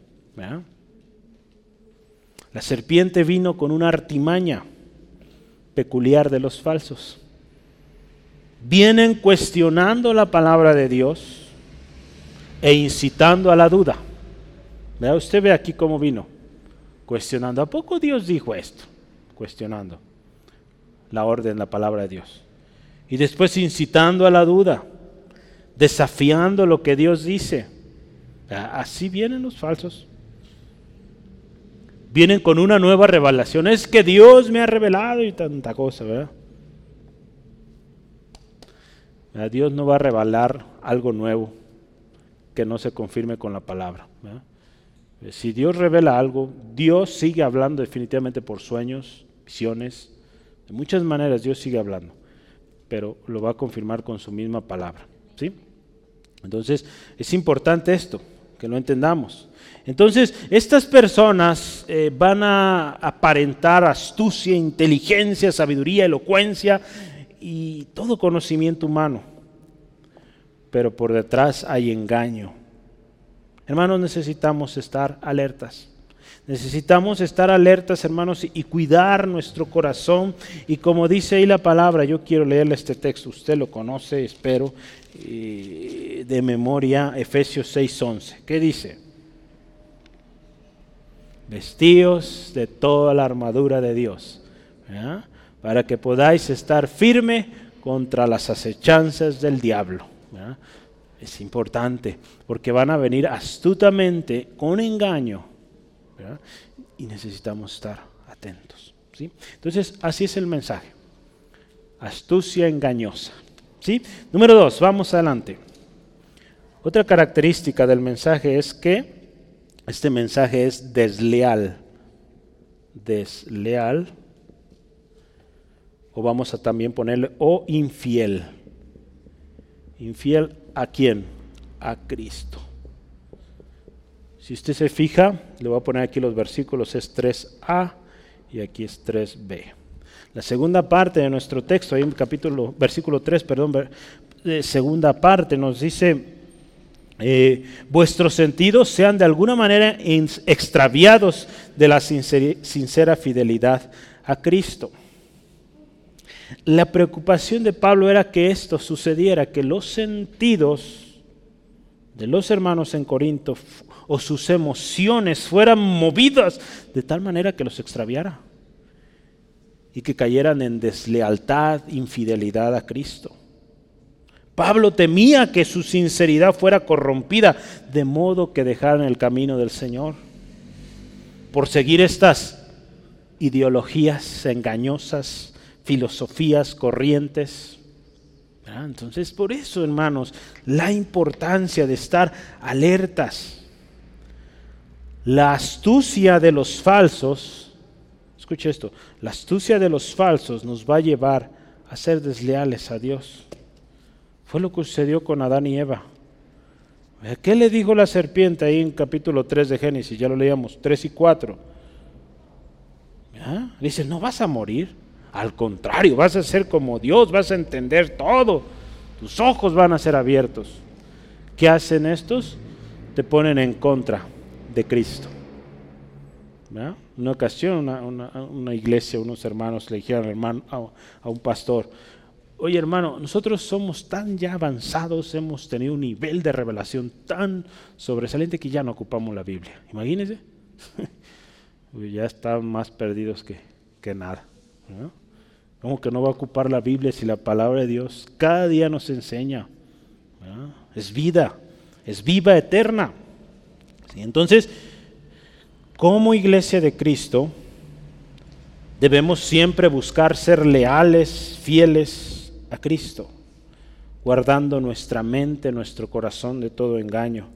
La serpiente vino con una artimaña peculiar de los falsos. vienen cuestionando la palabra de Dios e incitando a la duda. Vea, usted ve aquí cómo vino, cuestionando. ¿A poco Dios dijo esto? Cuestionando la orden, la palabra de Dios. Y después incitando a la duda, desafiando lo que Dios dice. Así vienen los falsos. Vienen con una nueva revelación. Es que Dios me ha revelado y tanta cosa, ¿verdad? Dios no va a revelar algo nuevo que no se confirme con la palabra. Si Dios revela algo, Dios sigue hablando definitivamente por sueños, visiones, de muchas maneras Dios sigue hablando, pero lo va a confirmar con su misma palabra. ¿sí? Entonces, es importante esto, que lo entendamos. Entonces, estas personas eh, van a aparentar astucia, inteligencia, sabiduría, elocuencia y todo conocimiento humano, pero por detrás hay engaño. Hermanos, necesitamos estar alertas. Necesitamos estar alertas, hermanos, y cuidar nuestro corazón. Y como dice ahí la palabra, yo quiero leerle este texto, usted lo conoce, espero, de memoria, Efesios 6:11. ¿Qué dice? Vestíos de toda la armadura de Dios, para que podáis estar firme contra las acechanzas del diablo. Es importante, porque van a venir astutamente con engaño y necesitamos estar atentos. ¿sí? Entonces, así es el mensaje. Astucia engañosa. ¿sí? Número dos, vamos adelante. Otra característica del mensaje es que este mensaje es desleal. Desleal. O vamos a también ponerle o infiel. Infiel a quién? A Cristo. Si usted se fija, le voy a poner aquí los versículos, es 3a y aquí es 3b. La segunda parte de nuestro texto, ahí en capítulo, versículo 3, perdón, segunda parte nos dice, eh, vuestros sentidos sean de alguna manera extraviados de la sincera fidelidad a Cristo. La preocupación de Pablo era que esto sucediera, que los sentidos de los hermanos en Corinto o sus emociones fueran movidas de tal manera que los extraviara y que cayeran en deslealtad, infidelidad a Cristo. Pablo temía que su sinceridad fuera corrompida, de modo que dejaran el camino del Señor por seguir estas ideologías engañosas, filosofías, corrientes. Entonces, por eso, hermanos, la importancia de estar alertas. La astucia de los falsos, escuche esto, la astucia de los falsos nos va a llevar a ser desleales a Dios. Fue lo que sucedió con Adán y Eva. ¿Qué le dijo la serpiente ahí en capítulo 3 de Génesis? Ya lo leíamos, 3 y 4. Dice, no vas a morir. Al contrario, vas a ser como Dios, vas a entender todo. Tus ojos van a ser abiertos. ¿Qué hacen estos? Te ponen en contra de Cristo. Una ocasión, una, iglesia, unos hermanos le dijeron hermano, a, un pastor, oye hermano, nosotros somos tan ya avanzados, hemos tenido un nivel de revelación tan sobresaliente que ya no ocupamos la Biblia. Imagínense, ya están más perdidos que, nada. ¿Cómo que no va a ocupar la Biblia si la palabra de Dios cada día nos enseña? Es vida, es viva eterna. Entonces, como iglesia de Cristo, debemos siempre buscar ser leales, fieles a Cristo, guardando nuestra mente, nuestro corazón de todo engaño,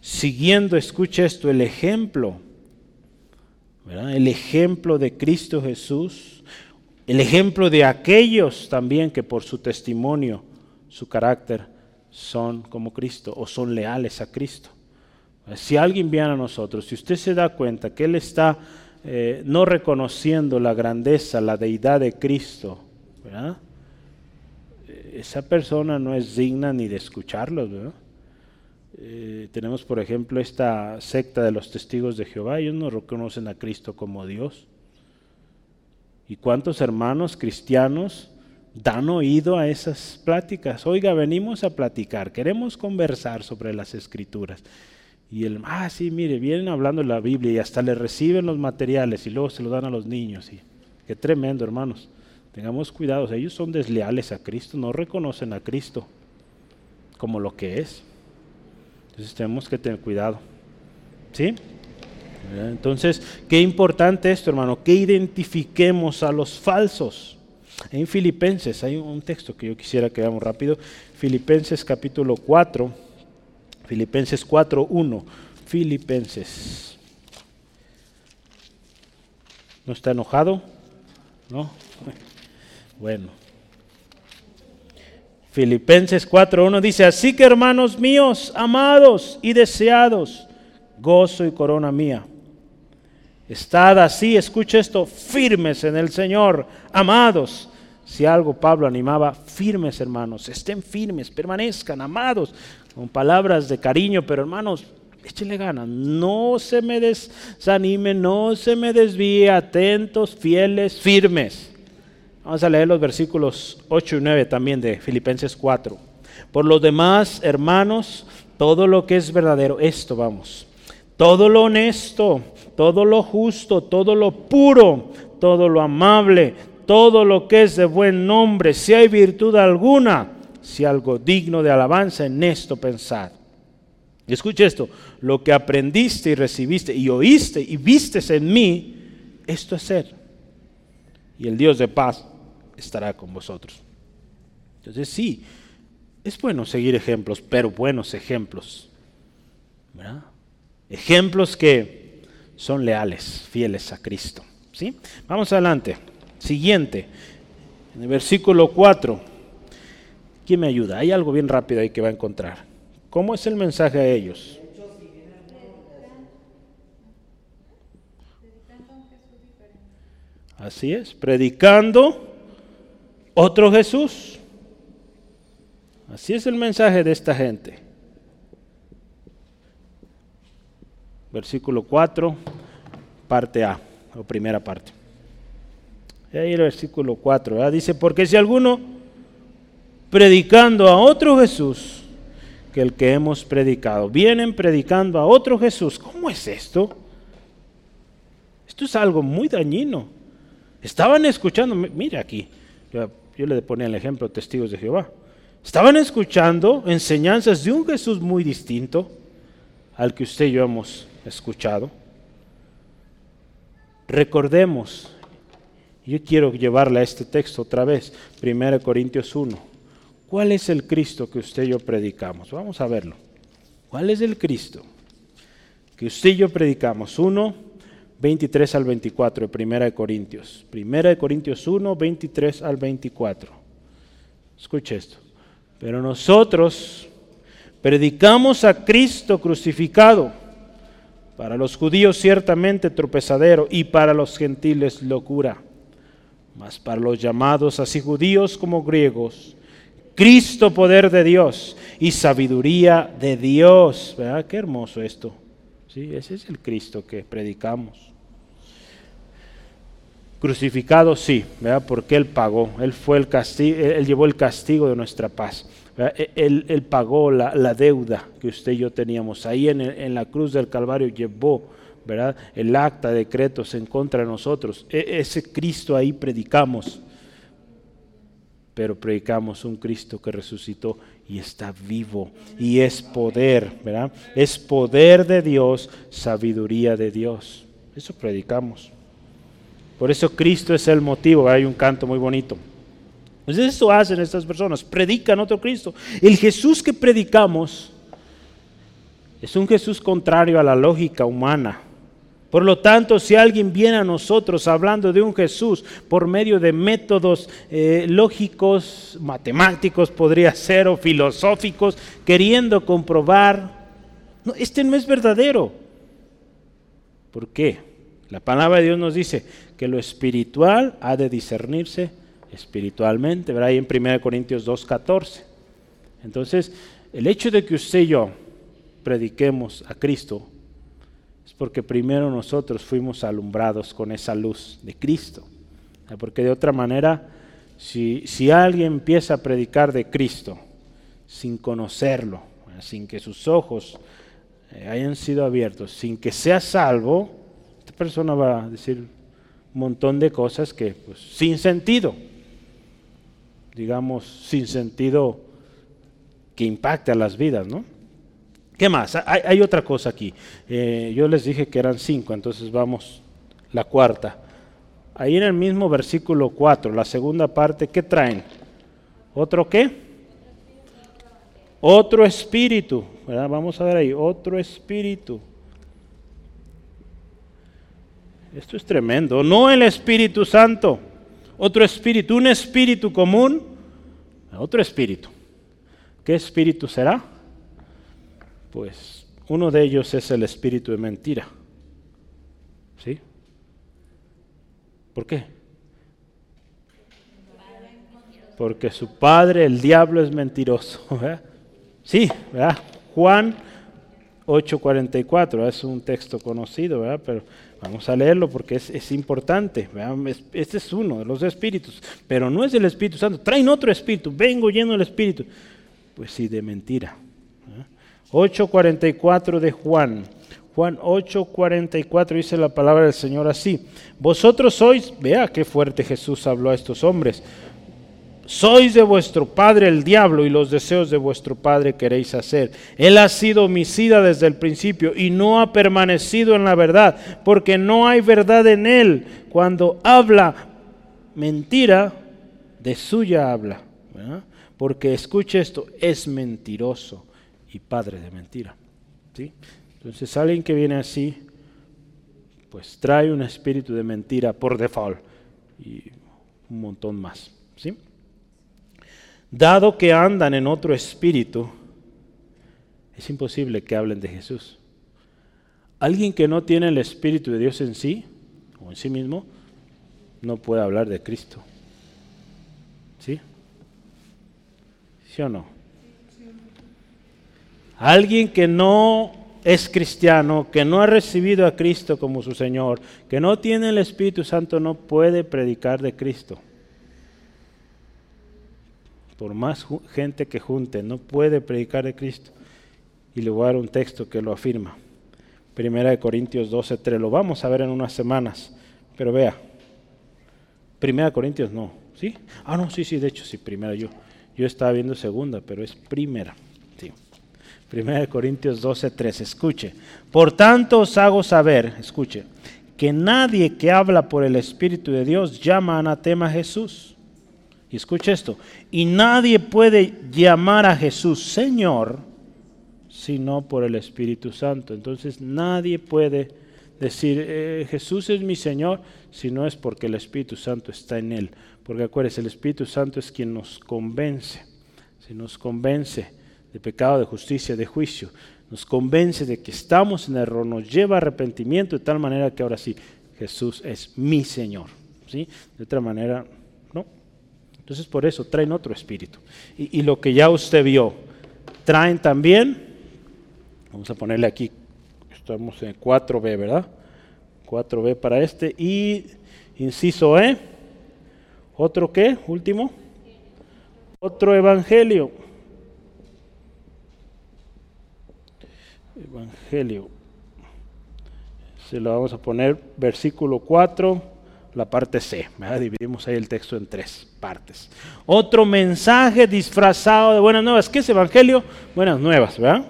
siguiendo, escucha esto, el ejemplo, el ejemplo de Cristo Jesús el ejemplo de aquellos también que por su testimonio, su carácter, son como Cristo o son leales a Cristo. Si alguien viene a nosotros, si usted se da cuenta que Él está eh, no reconociendo la grandeza, la deidad de Cristo, esa persona no es digna ni de escucharlo. Eh, tenemos, por ejemplo, esta secta de los testigos de Jehová, ellos no reconocen a Cristo como Dios. ¿Y cuántos hermanos cristianos dan oído a esas pláticas. Oiga, venimos a platicar, queremos conversar sobre las escrituras. Y el, ah, sí, mire, vienen hablando de la Biblia y hasta le reciben los materiales y luego se los dan a los niños. Y, qué tremendo, hermanos. Tengamos cuidado, ellos son desleales a Cristo, no reconocen a Cristo como lo que es. Entonces tenemos que tener cuidado. ¿Sí? Entonces, qué importante esto, hermano, que identifiquemos a los falsos. En Filipenses hay un texto que yo quisiera que veamos rápido. Filipenses capítulo 4, Filipenses 4, 1. Filipenses. ¿No está enojado? ¿No? Bueno. Filipenses 4.1 dice, así que hermanos míos, amados y deseados, gozo y corona mía. Estad así, escucha esto, firmes en el Señor, amados. Si algo Pablo animaba, firmes hermanos, estén firmes, permanezcan, amados, con palabras de cariño, pero hermanos, échenle ganas, no se me desanime, no se me desvíe, atentos, fieles, firmes. Vamos a leer los versículos 8 y 9 también de Filipenses 4. Por lo demás, hermanos, todo lo que es verdadero, esto vamos, todo lo honesto, todo lo justo, todo lo puro, todo lo amable, todo lo que es de buen nombre, si hay virtud alguna, si algo digno de alabanza, en esto pensad. Y escuche esto, lo que aprendiste y recibiste y oíste y vistes en mí, esto es ser. Y el Dios de paz estará con vosotros. Entonces sí, es bueno seguir ejemplos, pero buenos ejemplos. Ejemplos que son leales, fieles a Cristo. ¿sí? Vamos adelante. Siguiente, en el versículo 4. ¿Quién me ayuda? Hay algo bien rápido ahí que va a encontrar. ¿Cómo es el mensaje a ellos? Así es, predicando otro Jesús. Así es el mensaje de esta gente. Versículo 4, parte A, o primera parte. Y ahí el versículo 4, dice, porque si alguno predicando a otro Jesús que el que hemos predicado, vienen predicando a otro Jesús, ¿cómo es esto? Esto es algo muy dañino. Estaban escuchando, mire aquí, yo le ponía el ejemplo testigos de Jehová. Estaban escuchando enseñanzas de un Jesús muy distinto al que usted y yo hemos escuchado. Recordemos, yo quiero llevarle a este texto otra vez, 1 Corintios 1. ¿Cuál es el Cristo que usted y yo predicamos? Vamos a verlo. ¿Cuál es el Cristo que usted y yo predicamos? Uno, 23 al 24 de 1 Corintios. 1 Corintios 1, 23 al 24. Escuche esto. Pero nosotros predicamos a Cristo crucificado, para los judíos ciertamente tropezadero y para los gentiles locura, mas para los llamados así judíos como griegos, Cristo poder de Dios y sabiduría de Dios. ¿Verdad? Qué hermoso esto. Sí, ese es el Cristo que predicamos. Crucificado, sí, ¿verdad? porque Él pagó, Él, fue el castigo, él llevó el castigo de nuestra paz. E, él, pagó la, deuda que usted y yo teníamos. Ahí en, la cruz del Calvario llevó ¿verdad? el acta de decretos en contra de nosotros. E, ese Cristo ahí predicamos. Pero predicamos un Cristo que resucitó y está vivo. Y es poder, ¿verdad? Es poder de Dios, sabiduría de Dios. Eso predicamos. Por eso Cristo es el motivo. Hay un canto muy bonito. Pues eso hacen estas personas, predican otro Cristo. El Jesús que predicamos es un Jesús contrario a la lógica humana. Por lo tanto, si alguien viene a nosotros hablando de un Jesús por medio de métodos eh, lógicos, matemáticos podría ser, o filosóficos, queriendo comprobar, no, este no es verdadero. ¿Por qué? La palabra de Dios nos dice, que lo espiritual ha de discernirse espiritualmente, ¿verdad? Ahí en 1 Corintios 2.14. Entonces, el hecho de que usted y yo prediquemos a Cristo porque primero nosotros fuimos alumbrados con esa luz de Cristo. Porque de otra manera, Si, si alguien empieza a predicar de Cristo sin conocerlo, sin que sus ojos eh, hayan sido abiertos, sin que sea salvo, esta persona va a decir un montón de cosas que, pues, sin sentido, digamos, sin sentido que impacte a las vidas, ¿no? ¿Qué más? Hay, otra cosa aquí. Eh, yo les dije que eran cinco, entonces vamos la cuarta. Ahí en el mismo versículo 4, la segunda parte, ¿qué traen? ¿Otro qué? Otro espíritu. Vamos a ver ahí, otro espíritu. Esto es tremendo. No el Espíritu Santo, otro espíritu, un espíritu común, otro espíritu. ¿Qué espíritu será? Pues uno de ellos es el espíritu de mentira. ¿Sí? ¿Por qué? Porque su padre, el diablo, es mentiroso. Sí, ¿verdad? Juan 8:44, es un texto conocido, ¿verdad? Pero vamos a leerlo porque es, importante. Este es uno de los espíritus, pero no es el Espíritu Santo. Traen otro espíritu, vengo lleno del Espíritu. Pues sí, de mentira. 8:44 de Juan. Juan 8:44 dice la palabra del Señor así. Vosotros sois, vea qué fuerte Jesús habló a estos hombres sois de vuestro padre el diablo y los deseos de vuestro padre queréis hacer. Él ha sido homicida desde el principio y no ha permanecido en la verdad, porque no hay verdad en él. Cuando habla mentira, de suya habla. Porque escuche esto, es mentiroso y padre de mentira. ¿sí? Entonces alguien que viene así, pues trae un espíritu de mentira por default y un montón más. ¿sí? dado que andan en otro espíritu, es imposible que hablen de Jesús. Alguien que no tiene el Espíritu de Dios en sí, o en sí mismo, no puede hablar de Cristo. ¿Sí? ¿Sí o no? Alguien que no es cristiano, que no ha recibido a Cristo como su Señor, que no tiene el Espíritu Santo, no puede predicar de Cristo por más gente que junte, no puede predicar de Cristo. Y le voy a dar un texto que lo afirma. Primera de Corintios 12, 3. Lo vamos a ver en unas semanas. Pero vea. Primera de Corintios no. ¿Sí? Ah, no, sí, sí, de hecho sí, primera yo. Yo estaba viendo segunda, pero es primera. Sí. Primera de Corintios 12, 3. Escuche. Por tanto os hago saber, escuche, que nadie que habla por el Espíritu de Dios llama anatema a Jesús y escucha esto, y nadie puede llamar a Jesús Señor sino por el Espíritu Santo. Entonces nadie puede decir eh, Jesús es mi Señor si no es porque el Espíritu Santo está en él. Porque acuérdense, el Espíritu Santo es quien nos convence, si nos convence de pecado, de justicia, de juicio, nos convence de que estamos en error, nos lleva a arrepentimiento de tal manera que ahora sí, Jesús es mi Señor. ¿sí? De otra manera, entonces por eso traen otro espíritu. Y, lo que ya usted vio, traen también, vamos a ponerle aquí, estamos en 4B, ¿verdad? 4B para este. Y inciso E, otro qué, último, otro evangelio. Evangelio. Se lo vamos a poner versículo 4 la parte C. Dividimos ahí el texto en tres partes. Otro mensaje disfrazado de buenas nuevas. ¿Qué es Evangelio? Buenas nuevas, ¿verdad?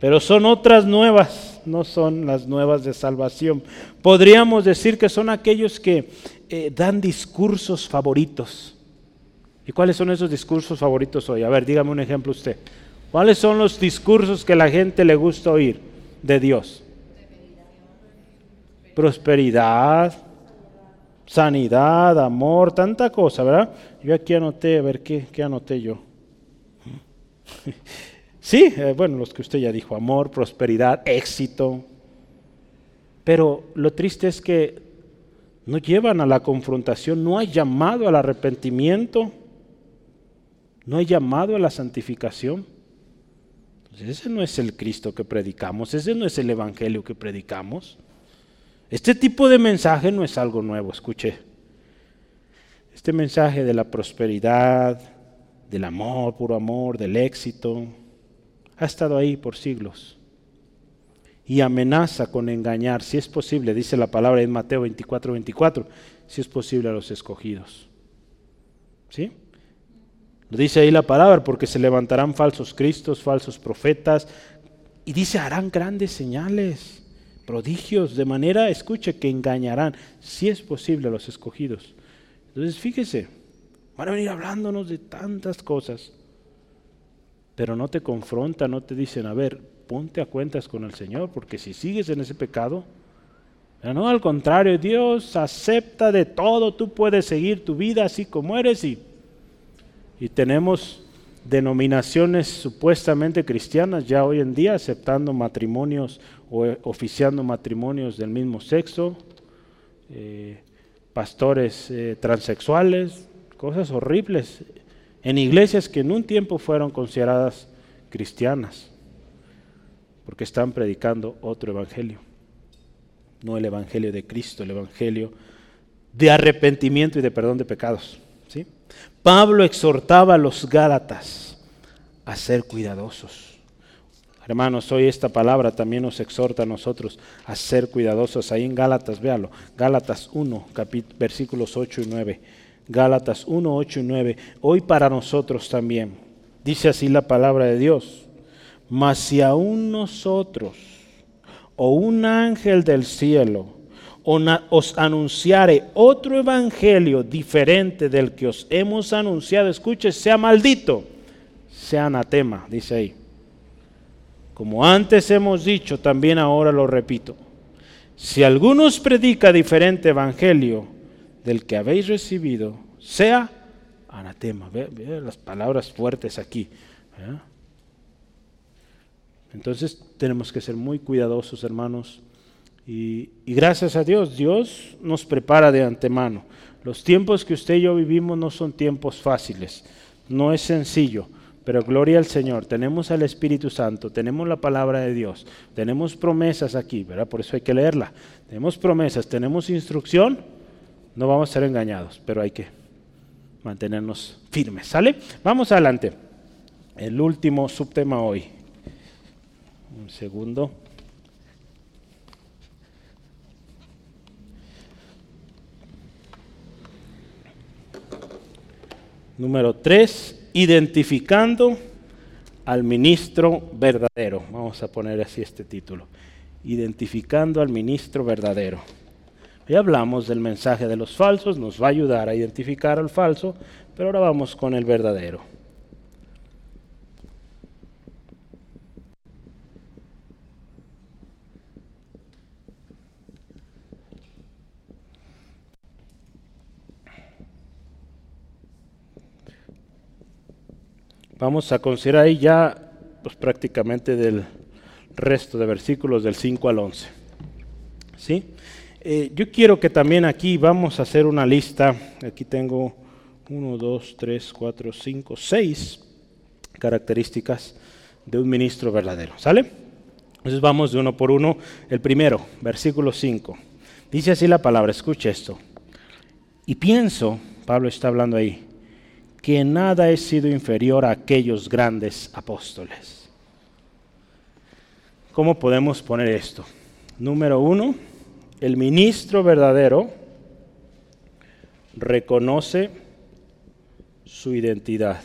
Pero son otras nuevas, no son las nuevas de salvación. Podríamos decir que son aquellos que eh, dan discursos favoritos. ¿Y cuáles son esos discursos favoritos hoy? A ver, dígame un ejemplo usted. ¿Cuáles son los discursos que la gente le gusta oír de Dios? prosperidad, sanidad, amor, tanta cosa, ¿verdad? Yo aquí anoté, a ver qué, anoté yo. Sí, eh, bueno, los que usted ya dijo, amor, prosperidad, éxito. Pero lo triste es que no llevan a la confrontación, no hay llamado al arrepentimiento, no hay llamado a la santificación. Ese no es el Cristo que predicamos, ese no es el Evangelio que predicamos. Este tipo de mensaje no es algo nuevo, escuche. Este mensaje de la prosperidad, del amor, puro amor, del éxito, ha estado ahí por siglos. Y amenaza con engañar, si es posible, dice la palabra en Mateo 24, 24, si es posible a los escogidos. ¿Sí? Dice ahí la palabra, porque se levantarán falsos cristos, falsos profetas, y dice, harán grandes señales, prodigios, de manera, escuche, que engañarán, si es posible, a los escogidos. Entonces, fíjese, van a venir hablándonos de tantas cosas, pero no te confrontan, no te dicen, a ver, ponte a cuentas con el Señor, porque si sigues en ese pecado, no, al contrario, Dios acepta de todo, tú puedes seguir tu vida así como eres y, y tenemos denominaciones supuestamente cristianas ya hoy en día aceptando matrimonios o oficiando matrimonios del mismo sexo, eh, pastores eh, transexuales, cosas horribles, en iglesias que en un tiempo fueron consideradas cristianas, porque están predicando otro evangelio, no el evangelio de Cristo, el evangelio de arrepentimiento y de perdón de pecados. ¿Sí? Pablo exhortaba a los Gálatas a ser cuidadosos. Hermanos, hoy esta palabra también nos exhorta a nosotros a ser cuidadosos. Ahí en Gálatas, véalo, Gálatas 1, versículos 8 y 9. Gálatas 1, 8 y 9. Hoy para nosotros también. Dice así la palabra de Dios. Mas si aún nosotros o un ángel del cielo os anunciare otro evangelio diferente del que os hemos anunciado, escuche, sea maldito, sea anatema, dice ahí. Como antes hemos dicho, también ahora lo repito. Si alguno os predica diferente evangelio del que habéis recibido, sea anatema. Ve, las palabras fuertes aquí. Entonces tenemos que ser muy cuidadosos, hermanos y, gracias a Dios, Dios nos prepara de antemano. Los tiempos que usted y yo vivimos no son tiempos fáciles, no es sencillo, pero gloria al Señor, tenemos al Espíritu Santo, tenemos la palabra de Dios, tenemos promesas aquí, ¿verdad? Por eso hay que leerla. Tenemos promesas, tenemos instrucción, no vamos a ser engañados, pero hay que mantenernos firmes, ¿sale? Vamos adelante. El último subtema hoy. Un segundo. Número tres, identificando al ministro verdadero. Vamos a poner así este título. Identificando al ministro verdadero. Ya hablamos del mensaje de los falsos, nos va a ayudar a identificar al falso, pero ahora vamos con el verdadero. Vamos a considerar ahí ya pues, prácticamente del resto de versículos del 5 al 11. ¿Sí? Eh, yo quiero que también aquí vamos a hacer una lista. Aquí tengo 1, 2, 3, 4, 5, 6 características de un ministro verdadero. ¿Sale? Entonces vamos de uno por uno. El primero, versículo 5. Dice así la palabra, escucha esto. Y pienso, Pablo está hablando ahí, que nada he sido inferior a aquellos grandes apóstoles. ¿Cómo podemos poner esto? Número uno, el ministro verdadero reconoce su identidad.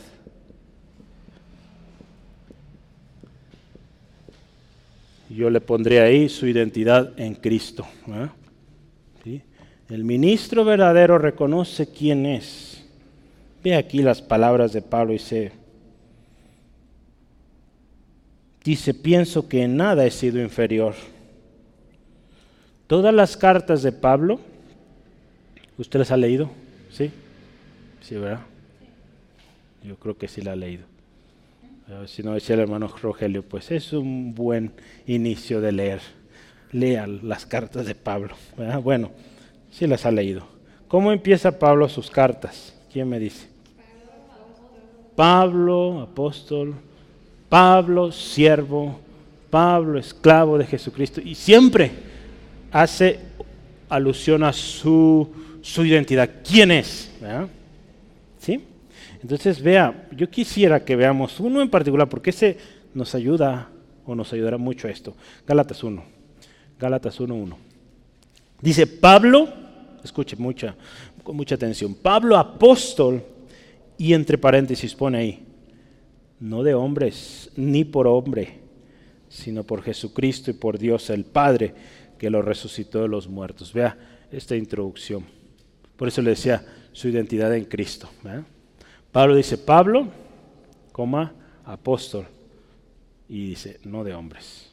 Yo le pondré ahí su identidad en Cristo. ¿eh? El ministro verdadero reconoce quién es Ve aquí las palabras de Pablo y dice, pienso que en nada he sido inferior. Todas las cartas de Pablo, ¿usted las ha leído? ¿Sí? Sí, ¿verdad? Yo creo que sí la ha leído. Si no decía el hermano Rogelio, pues es un buen inicio de leer. Lea las cartas de Pablo. Bueno, sí las ha leído. ¿Cómo empieza Pablo sus cartas? ¿Quién me dice? Pablo, apóstol, Pablo, siervo, Pablo, esclavo de Jesucristo, y siempre hace alusión a su, su identidad. ¿Quién es? ¿Sí? Entonces, vea, yo quisiera que veamos uno en particular, porque ese nos ayuda o nos ayudará mucho a esto. Gálatas 1. Gálatas 1.1. Dice Pablo, escuche mucha, con mucha atención, Pablo apóstol, y entre paréntesis pone ahí, no de hombres, ni por hombre, sino por Jesucristo y por Dios el Padre, que lo resucitó de los muertos. Vea esta introducción. Por eso le decía su identidad en Cristo. Pablo dice, Pablo, coma, apóstol. Y dice, no de hombres.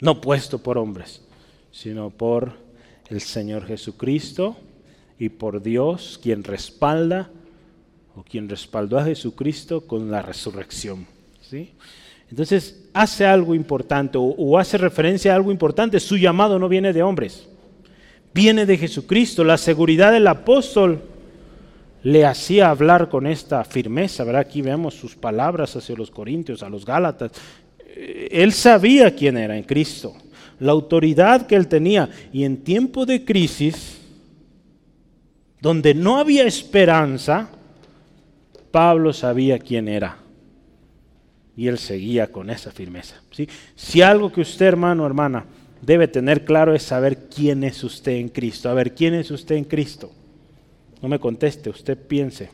No puesto por hombres, sino por el Señor Jesucristo y por Dios, quien respalda o quien respaldó a Jesucristo con la resurrección. ¿sí? Entonces hace algo importante o, hace referencia a algo importante. Su llamado no viene de hombres, viene de Jesucristo. La seguridad del apóstol le hacía hablar con esta firmeza. ¿verdad? Aquí vemos sus palabras hacia los corintios, a los gálatas. Él sabía quién era en Cristo, la autoridad que él tenía. Y en tiempo de crisis, donde no había esperanza, Pablo sabía quién era. Y él seguía con esa firmeza. ¿sí? Si algo que usted, hermano, hermana, debe tener claro es saber quién es usted en Cristo. A ver, ¿quién es usted en Cristo? No me conteste, usted piense.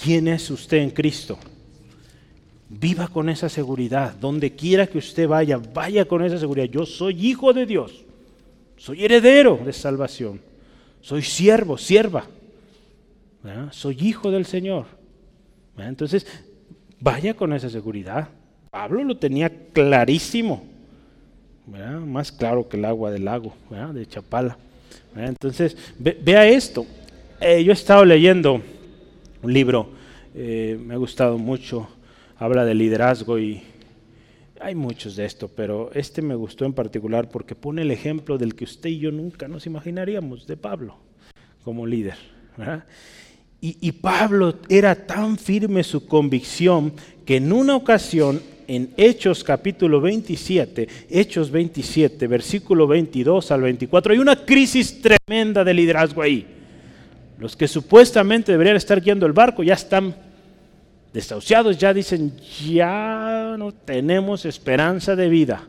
¿Quién es usted en Cristo? Viva con esa seguridad. Donde quiera que usted vaya, vaya con esa seguridad. Yo soy hijo de Dios. Soy heredero de salvación. Soy siervo, sierva. Soy hijo del Señor. Entonces, vaya con esa seguridad. Pablo lo tenía clarísimo. Más claro que el agua del lago, de Chapala. Entonces, vea esto. Eh, yo he estado leyendo un libro, eh, me ha gustado mucho, habla de liderazgo y hay muchos de esto, pero este me gustó en particular porque pone el ejemplo del que usted y yo nunca nos imaginaríamos, de Pablo como líder. Y, Pablo era tan firme su convicción que en una ocasión, en Hechos capítulo 27, Hechos 27, versículo 22 al 24, hay una crisis tremenda de liderazgo ahí. Los que supuestamente deberían estar guiando el barco ya están desahuciados, ya dicen, ya no tenemos esperanza de vida.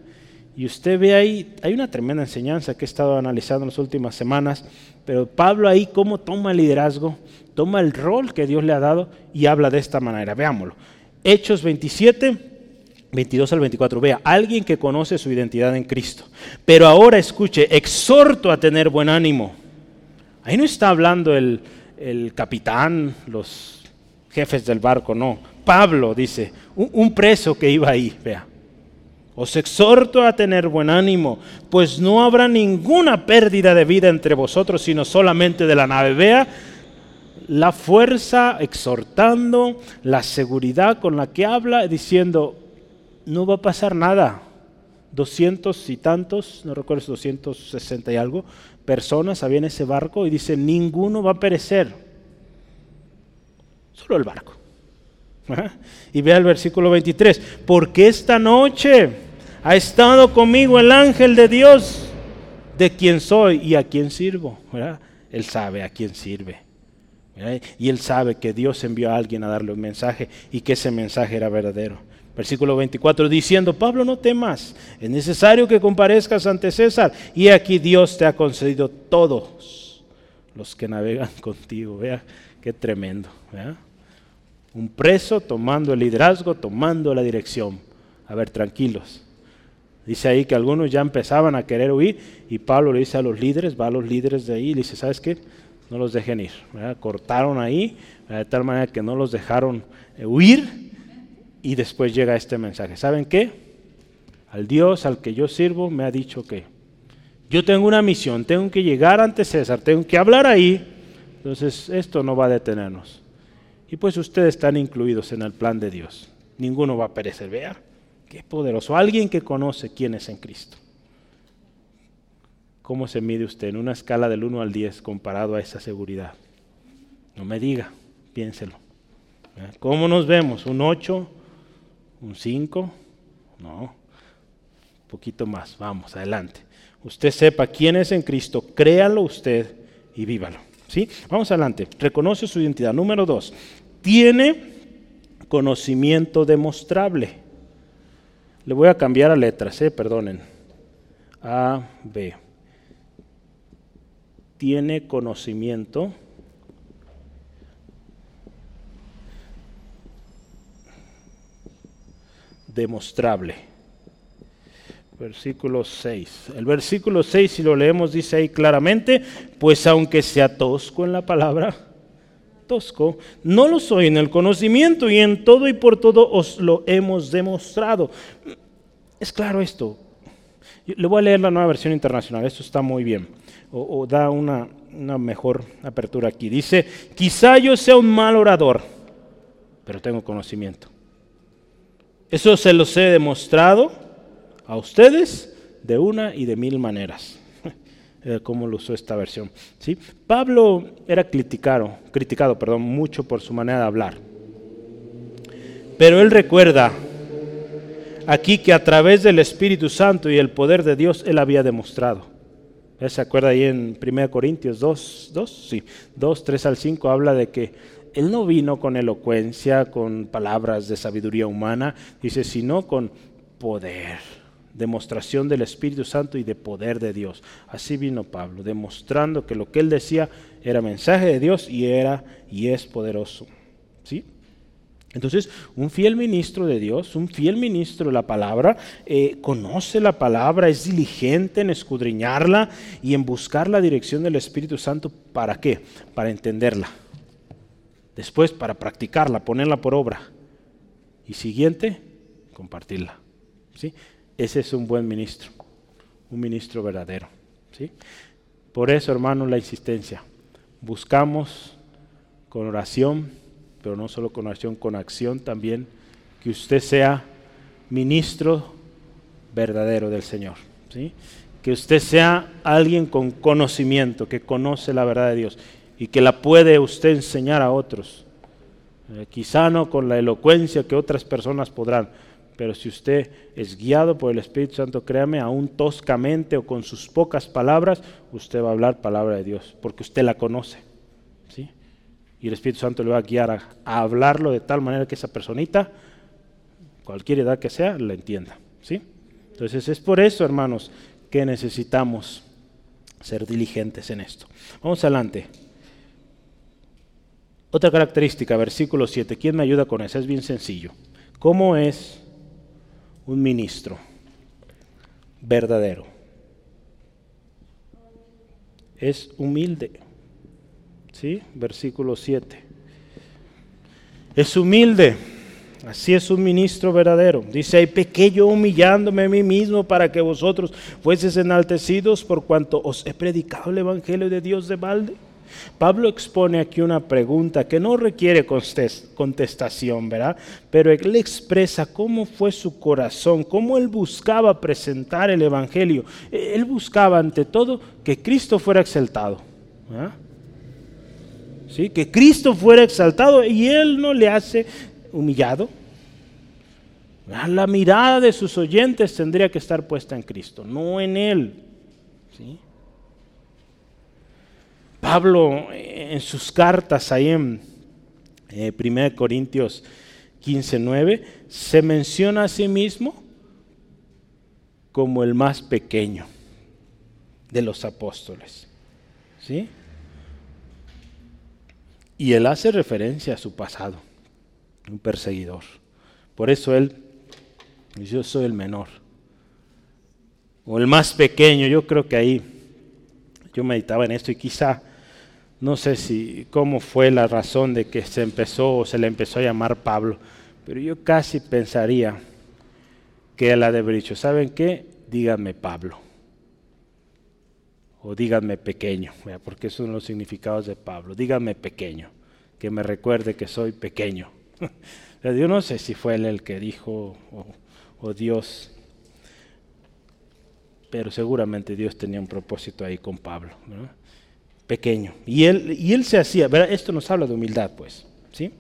Y usted ve ahí, hay una tremenda enseñanza que he estado analizando en las últimas semanas, pero Pablo ahí cómo toma el liderazgo, toma el rol que Dios le ha dado y habla de esta manera. Veámoslo. Hechos 27, 22 al 24. Vea, alguien que conoce su identidad en Cristo. Pero ahora escuche, exhorto a tener buen ánimo. Ahí no está hablando el, el capitán, los jefes del barco, no. Pablo dice, un, preso que iba ahí, vea. Os exhorto a tener buen ánimo, pues no habrá ninguna pérdida de vida entre vosotros, sino solamente de la nave. Vea la fuerza exhortando, la seguridad con la que habla, diciendo, no va a pasar nada. Doscientos y tantos, no recuerdo, 260 y algo, personas había en ese barco y dice, ninguno va a perecer solo el barco. Y vea el versículo 23, porque esta noche ha estado conmigo el ángel de Dios, de quien soy y a quien sirvo. Él sabe a quién sirve. Y él sabe que Dios envió a alguien a darle un mensaje y que ese mensaje era verdadero. Versículo 24 diciendo, Pablo, no temas, es necesario que comparezcas ante César. Y aquí Dios te ha concedido todos los que navegan contigo. Vea, qué tremendo. Un preso tomando el liderazgo, tomando la dirección. A ver, tranquilos. Dice ahí que algunos ya empezaban a querer huir y Pablo le dice a los líderes, va a los líderes de ahí y le dice, ¿sabes qué? No los dejen ir. Cortaron ahí de tal manera que no los dejaron eh, huir y después llega este mensaje. ¿Saben qué? Al Dios al que yo sirvo me ha dicho que yo tengo una misión, tengo que llegar ante César, tengo que hablar ahí. Entonces esto no va a detenernos. Y pues ustedes están incluidos en el plan de Dios. Ninguno va a perecer. Vea, qué poderoso. Alguien que conoce quién es en Cristo. ¿Cómo se mide usted en una escala del 1 al 10 comparado a esa seguridad? No me diga, piénselo. ¿Cómo nos vemos? ¿Un 8? ¿Un 5? No, un poquito más. Vamos, adelante. Usted sepa quién es en Cristo, créalo usted y vívalo. ¿sí? Vamos adelante. Reconoce su identidad. Número dos, tiene conocimiento demostrable. Le voy a cambiar a letras, eh, perdonen. A, B. Tiene conocimiento demostrable. Versículo 6. El versículo 6, si lo leemos, dice ahí claramente, pues aunque sea tosco en la palabra, tosco, no lo soy en el conocimiento y en todo y por todo os lo hemos demostrado. Es claro esto. Le voy a leer la nueva versión internacional, esto está muy bien, o, da una, una mejor apertura aquí. Dice, quizá yo sea un mal orador, pero tengo conocimiento. Eso se los he demostrado a ustedes de una y de mil maneras. Cómo lo usó esta versión. ¿sí? Pablo era criticado, criticado perdón, mucho por su manera de hablar. Pero él recuerda aquí que a través del Espíritu Santo y el poder de Dios él había demostrado. ¿Se acuerda ahí en 1 Corintios 2, 2? Sí, 2, 3 al 5 habla de que él no vino con elocuencia, con palabras de sabiduría humana, dice, sino con poder, demostración del Espíritu Santo y de poder de Dios. Así vino Pablo, demostrando que lo que él decía era mensaje de Dios y era y es poderoso. Entonces, un fiel ministro de Dios, un fiel ministro de la palabra, eh, conoce la palabra, es diligente en escudriñarla y en buscar la dirección del Espíritu Santo. ¿Para qué? Para entenderla Después, para practicarla, ponerla por obra. Y siguiente, compartirla. ¿sí? Ese es un buen ministro, un ministro verdadero. ¿sí? Por eso, hermano, la insistencia. Buscamos con oración, pero no solo con oración, con acción también, que usted sea ministro verdadero del Señor. ¿sí? Que usted sea alguien con conocimiento, que conoce la verdad de Dios y que la puede usted enseñar a otros. Eh, quizá no con la elocuencia que otras personas podrán, pero si usted es guiado por el Espíritu Santo, créame, aún toscamente o con sus pocas palabras, usted va a hablar palabra de Dios, porque usted la conoce. ¿sí? Y el Espíritu Santo le va a guiar a, hablarlo de tal manera que esa personita, cualquier edad que sea, la entienda. ¿sí? Entonces es por eso, hermanos, que necesitamos ser diligentes en esto. Vamos adelante. Otra característica, versículo 7. ¿Quién me ayuda con eso? Es bien sencillo. ¿Cómo es un ministro verdadero? Es humilde. ¿Sí? Versículo 7. Es humilde. Así es un ministro verdadero. Dice, hay pequeño humillándome a mí mismo para que vosotros fueseis enaltecidos por cuanto os he predicado el Evangelio de Dios de balde. Pablo expone aquí una pregunta que no requiere contestación, ¿verdad? Pero él expresa cómo fue su corazón, cómo él buscaba presentar el Evangelio. Él buscaba ante todo que Cristo fuera exaltado. Que Cristo fuera exaltado y él no le hace humillado. La mirada de sus oyentes tendría que estar puesta en Cristo, no en él. ¿Sí? Pablo en sus cartas ahí en 1 eh, Corintios 15, 9, se menciona a sí mismo como el más pequeño de los apóstoles. ¿Sí? Y él hace referencia a su pasado, un perseguidor. Por eso él, yo soy el menor, o el más pequeño. Yo creo que ahí, yo meditaba en esto y quizá no sé si cómo fue la razón de que se empezó o se le empezó a llamar Pablo, pero yo casi pensaría que él ha de haber dicho, ¿saben qué? Díganme Pablo. O díganme pequeño, porque esos son los significados de Pablo. Díganme pequeño, que me recuerde que soy pequeño. yo no sé si fue él el que dijo o, Dios, pero seguramente Dios tenía un propósito ahí con Pablo. pequeño. Y él, y él se hacía, esto nos habla de humildad, pues. ¿sí?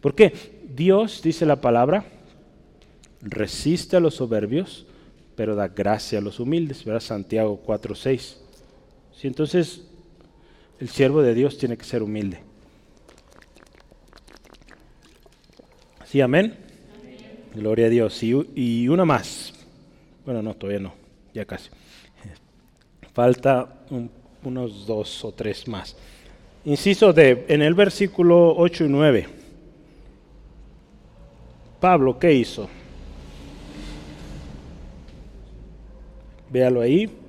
¿Por qué? Dios, dice la palabra, resiste a los soberbios, pero da gracia a los humildes, ¿verdad? Santiago 4.6. ¿Sí? Entonces, el siervo de Dios tiene que ser humilde. Sí, amén. Gloria a Dios. Y, una más. Bueno, no, todavía no, ya casi. Falta unos dos o tres más. Inciso de, en el versículo 8 y 9. Pablo, ¿qué hizo? Véalo ahí.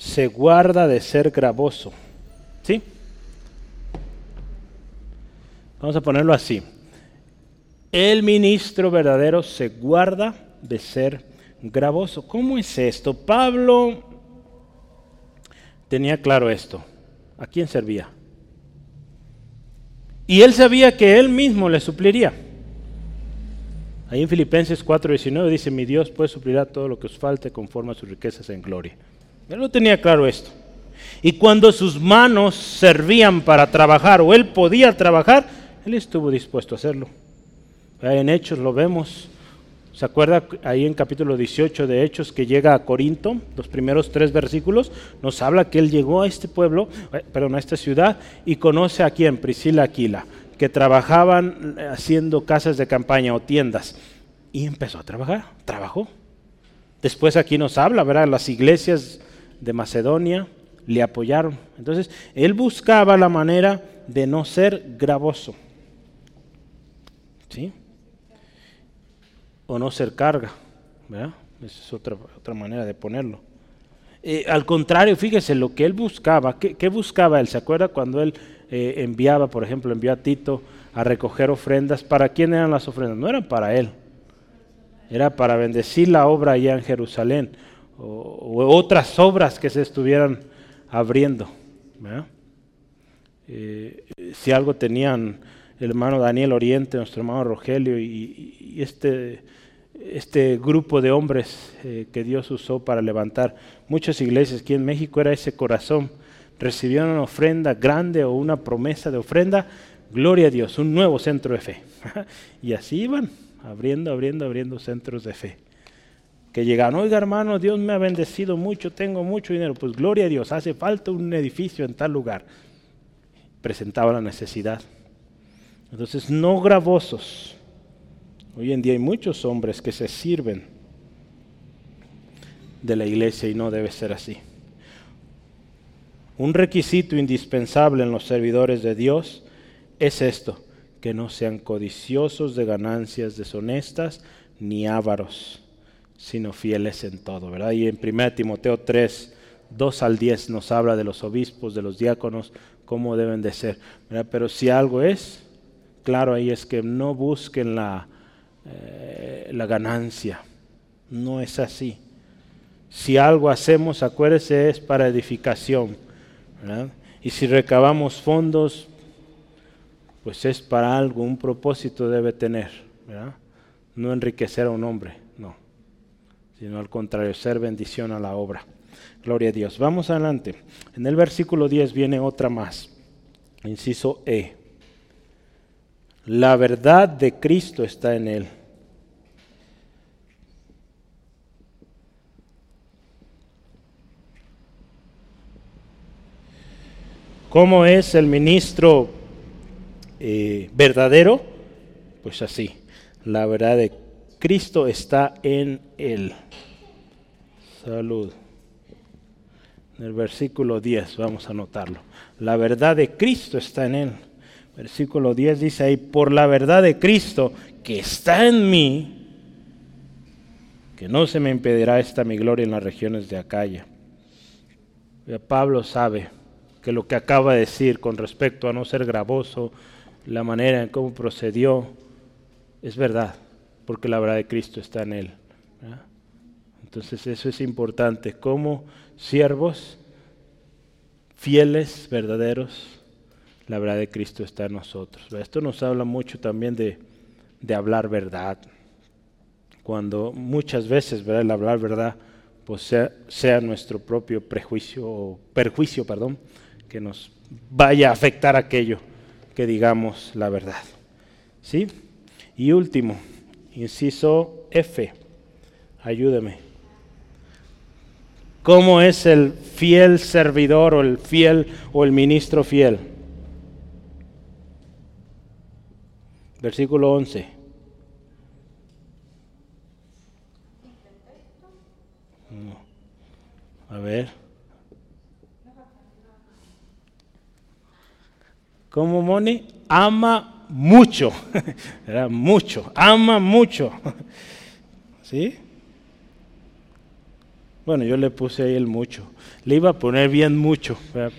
Se guarda de ser gravoso. ¿Sí? Vamos a ponerlo así. El ministro verdadero se guarda de ser gravoso. ¿Cómo es esto? Pablo tenía claro esto. ¿A quién servía? Y él sabía que él mismo le supliría. Ahí en Filipenses 4:19 dice, mi Dios pues suplirá todo lo que os falte conforme a sus riquezas en gloria. Él no tenía claro esto. Y cuando sus manos servían para trabajar o él podía trabajar, él estuvo dispuesto a hacerlo. En Hechos lo vemos. ¿Se acuerda ahí en capítulo 18 de Hechos que llega a Corinto? Los primeros tres versículos nos habla que él llegó a este pueblo, eh, perdón, a esta ciudad y conoce a quién, Priscila Aquila, que trabajaban haciendo casas de campaña o tiendas. Y empezó a trabajar, trabajó. Después aquí nos habla, ¿verdad? Las iglesias de Macedonia le apoyaron. Entonces, él buscaba la manera de no ser gravoso. ¿Sí? O no ser carga. ¿verdad? Esa es otra, otra manera de ponerlo. Eh, al contrario, fíjese lo que él buscaba. ¿Qué, buscaba él? ¿Se acuerda cuando él eh, enviaba, por ejemplo, envió a Tito a recoger ofrendas? ¿Para quién eran las ofrendas? No eran para él. Era para bendecir la obra allá en Jerusalén o, otras obras que se estuvieran abriendo. Eh, si algo tenían el hermano Daniel Oriente, nuestro hermano Rogelio y, este, este grupo de hombres eh, que Dios usó para levantar muchas iglesias aquí en México era ese corazón. Recibieron una ofrenda grande o una promesa de ofrenda, gloria a Dios, un nuevo centro de fe. y así iban, abriendo, abriendo, abriendo centros de fe que llegan, oiga hermano, Dios me ha bendecido mucho, tengo mucho dinero, pues gloria a Dios, hace falta un edificio en tal lugar. Presentaba la necesidad. Entonces, no gravosos. Hoy en día hay muchos hombres que se sirven de la iglesia y no debe ser así. Un requisito indispensable en los servidores de Dios es esto, que no sean codiciosos de ganancias deshonestas ni ávaros sino fieles en todo, ¿verdad? Y en 1 Timoteo 3, 2 al 10 nos habla de los obispos, de los diáconos, cómo deben de ser. Pero si algo es, claro ahí es que no busquen la, eh, la ganancia, no es así. Si algo hacemos, acuérdese, es para edificación. Y si recabamos fondos, pues es para algo, un propósito debe tener. No enriquecer a un hombre sino al contrario, ser bendición a la obra. Gloria a Dios. Vamos adelante. En el versículo 10 viene otra más. Inciso E. La verdad de Cristo está en él. ¿Cómo es el ministro eh, verdadero? Pues así, la verdad de Cristo está en él. Salud. En el versículo 10, vamos a anotarlo. La verdad de Cristo está en él. Versículo 10 dice ahí, por la verdad de Cristo que está en mí, que no se me impedirá esta mi gloria en las regiones de Acaya. Pablo sabe que lo que acaba de decir con respecto a no ser gravoso, la manera en cómo procedió, es verdad porque la verdad de Cristo está en él. Entonces eso es importante, como siervos fieles, verdaderos, la verdad de Cristo está en nosotros. Esto nos habla mucho también de, hablar verdad. Cuando muchas veces ¿verdad? el hablar verdad pues sea, sea nuestro propio prejuicio o perjuicio, perdón, que nos vaya a afectar aquello que digamos la verdad. ¿Sí? Y último, inciso F, ayúdeme. ¿Cómo es el fiel servidor o el fiel o el ministro fiel? Versículo 11. A ver. ¿Cómo Moni? Ama mucho. Mucho. Ama mucho. ¿Sí? Bueno, yo le puse ahí el mucho. Le iba a poner bien mucho para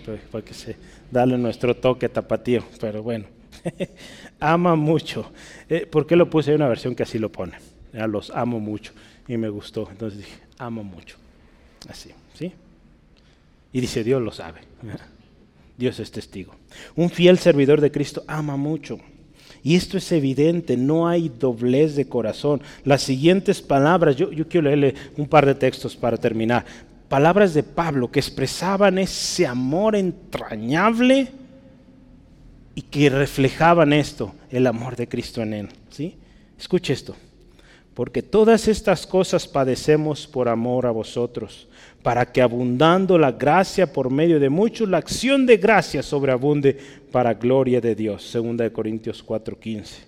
que se darle nuestro toque tapatío, pero bueno. ama mucho. Eh, ¿Por qué lo puse? Hay una versión que así lo pone. Ya los amo mucho. Y me gustó. Entonces dije, amo mucho. Así, ¿sí? Y dice, Dios lo sabe. Dios es testigo. Un fiel servidor de Cristo ama mucho. Y esto es evidente, no hay doblez de corazón. Las siguientes palabras, yo, quiero leerle un par de textos para terminar. Palabras de Pablo que expresaban ese amor entrañable y que reflejaban esto, el amor de Cristo en él. ¿sí? Escuche esto. Porque todas estas cosas padecemos por amor a vosotros, para que abundando la gracia por medio de muchos, la acción de gracia sobreabunde para gloria de Dios. Segunda de Corintios 4:15.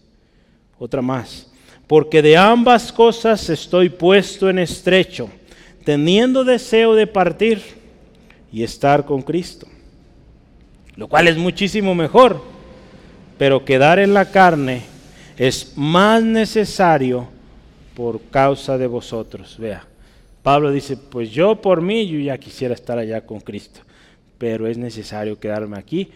Otra más. Porque de ambas cosas estoy puesto en estrecho, teniendo deseo de partir y estar con Cristo. Lo cual es muchísimo mejor, pero quedar en la carne es más necesario por causa de vosotros. Vea, Pablo dice, pues yo por mí, yo ya quisiera estar allá con Cristo, pero es necesario quedarme aquí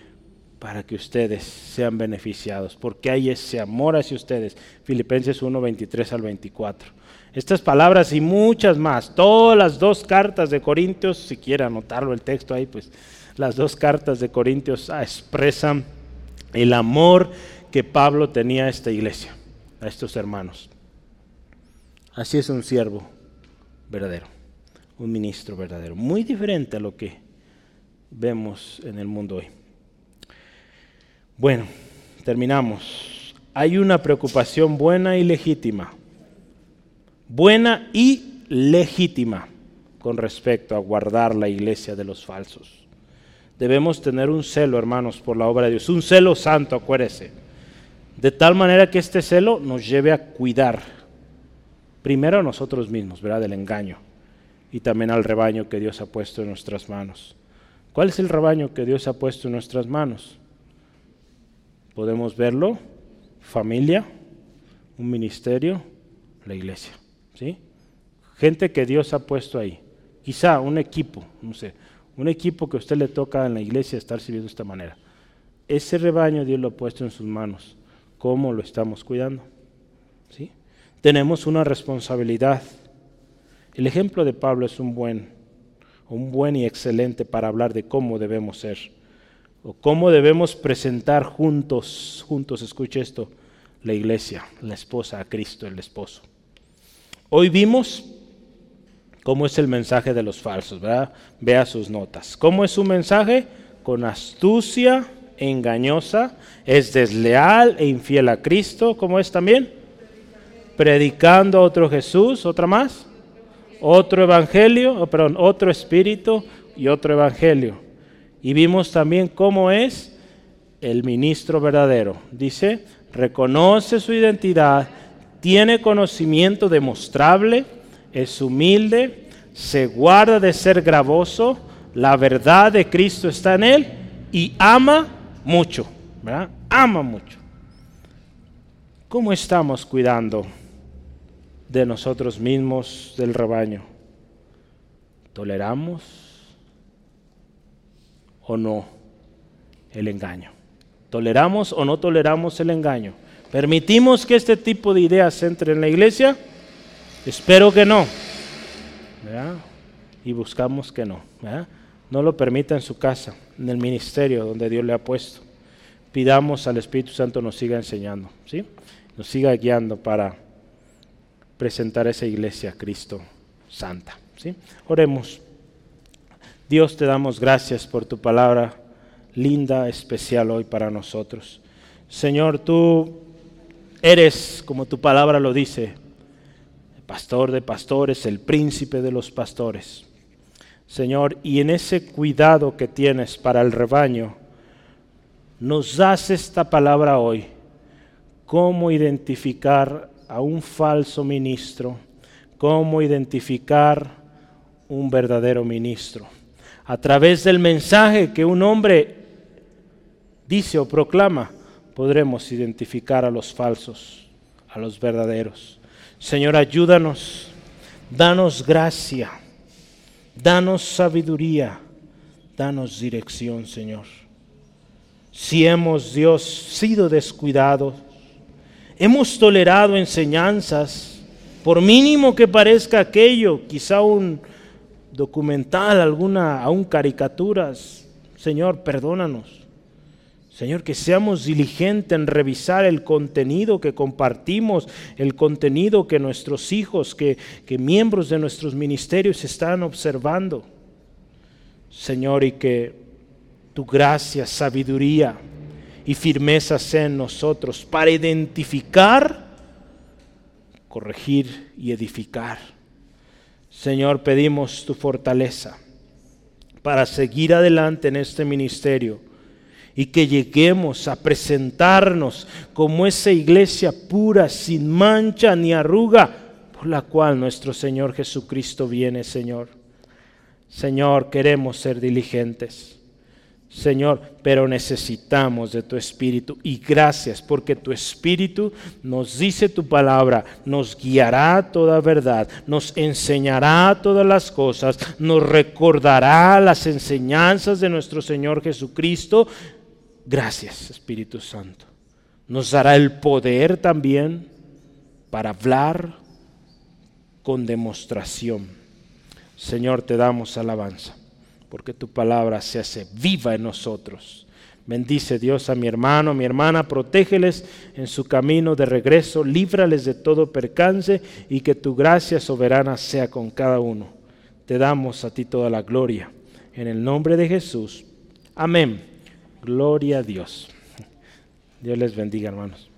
para que ustedes sean beneficiados, porque hay ese amor hacia ustedes. Filipenses 1, 23 al 24. Estas palabras y muchas más, todas las dos cartas de Corintios, si quiere anotarlo el texto ahí, pues las dos cartas de Corintios expresan el amor que Pablo tenía a esta iglesia, a estos hermanos. Así es un siervo verdadero, un ministro verdadero, muy diferente a lo que vemos en el mundo hoy. Bueno, terminamos. Hay una preocupación buena y legítima, buena y legítima con respecto a guardar la iglesia de los falsos. Debemos tener un celo, hermanos, por la obra de Dios, un celo santo, acuérdese, de tal manera que este celo nos lleve a cuidar primero a nosotros mismos, ¿verdad? Del engaño y también al rebaño que Dios ha puesto en nuestras manos. ¿Cuál es el rebaño que Dios ha puesto en nuestras manos? Podemos verlo, familia, un ministerio, la iglesia, ¿sí? Gente que Dios ha puesto ahí. Quizá un equipo, no sé, un equipo que a usted le toca en la iglesia estar sirviendo de esta manera. Ese rebaño Dios lo ha puesto en sus manos. ¿Cómo lo estamos cuidando? ¿Sí? Tenemos una responsabilidad. El ejemplo de Pablo es un buen, un buen y excelente para hablar de cómo debemos ser o cómo debemos presentar juntos, juntos, escuche esto, la iglesia, la esposa a Cristo, el esposo. Hoy vimos cómo es el mensaje de los falsos, ¿verdad? Vea sus notas. ¿Cómo es su mensaje? Con astucia engañosa, es desleal e infiel a Cristo, ¿cómo es también? Predicando otro Jesús, otra más, otro evangelio, oh, perdón, otro espíritu y otro evangelio. Y vimos también cómo es el ministro verdadero. Dice, reconoce su identidad, tiene conocimiento demostrable, es humilde, se guarda de ser gravoso, la verdad de Cristo está en él y ama mucho, ¿verdad? Ama mucho. ¿Cómo estamos cuidando de nosotros mismos, del rebaño. ¿Toleramos o no el engaño? ¿Toleramos o no toleramos el engaño? ¿Permitimos que este tipo de ideas entre en la iglesia? Espero que no. Y buscamos que no. No lo permita en su casa, en el ministerio donde Dios le ha puesto. Pidamos al Espíritu Santo nos siga enseñando, ¿sí? nos siga guiando para presentar a esa iglesia a Cristo santa. ¿sí? Oremos. Dios te damos gracias por tu palabra linda, especial hoy para nosotros. Señor, tú eres, como tu palabra lo dice, pastor de pastores, el príncipe de los pastores. Señor, y en ese cuidado que tienes para el rebaño, nos das esta palabra hoy, cómo identificar a un falso ministro, cómo identificar un verdadero ministro. A través del mensaje que un hombre dice o proclama, podremos identificar a los falsos, a los verdaderos. Señor, ayúdanos, danos gracia, danos sabiduría, danos dirección, Señor. Si hemos, Dios, sido descuidados, hemos tolerado enseñanzas, por mínimo que parezca aquello, quizá un documental, alguna, aún caricaturas, Señor, perdónanos. Señor, que seamos diligentes en revisar el contenido que compartimos, el contenido que nuestros hijos, que, que miembros de nuestros ministerios están observando. Señor, y que tu gracia, sabiduría y firmeza sean en nosotros para identificar, corregir y edificar. Señor, pedimos tu fortaleza para seguir adelante en este ministerio y que lleguemos a presentarnos como esa iglesia pura, sin mancha ni arruga, por la cual nuestro Señor Jesucristo viene, Señor. Señor, queremos ser diligentes. Señor, pero necesitamos de tu Espíritu y gracias porque tu Espíritu nos dice tu palabra, nos guiará toda verdad, nos enseñará todas las cosas, nos recordará las enseñanzas de nuestro Señor Jesucristo Gracias, Espíritu Santo. Nos dará el poder también para hablar con demostración. Señor, te damos alabanza, porque tu palabra se hace viva en nosotros. Bendice Dios a mi hermano, mi hermana, protégeles en su camino de regreso, líbrales de todo percance y que tu gracia soberana sea con cada uno. Te damos a ti toda la gloria. En el nombre de Jesús. Amén. Gloria a Dios. Dios les bendiga, hermanos.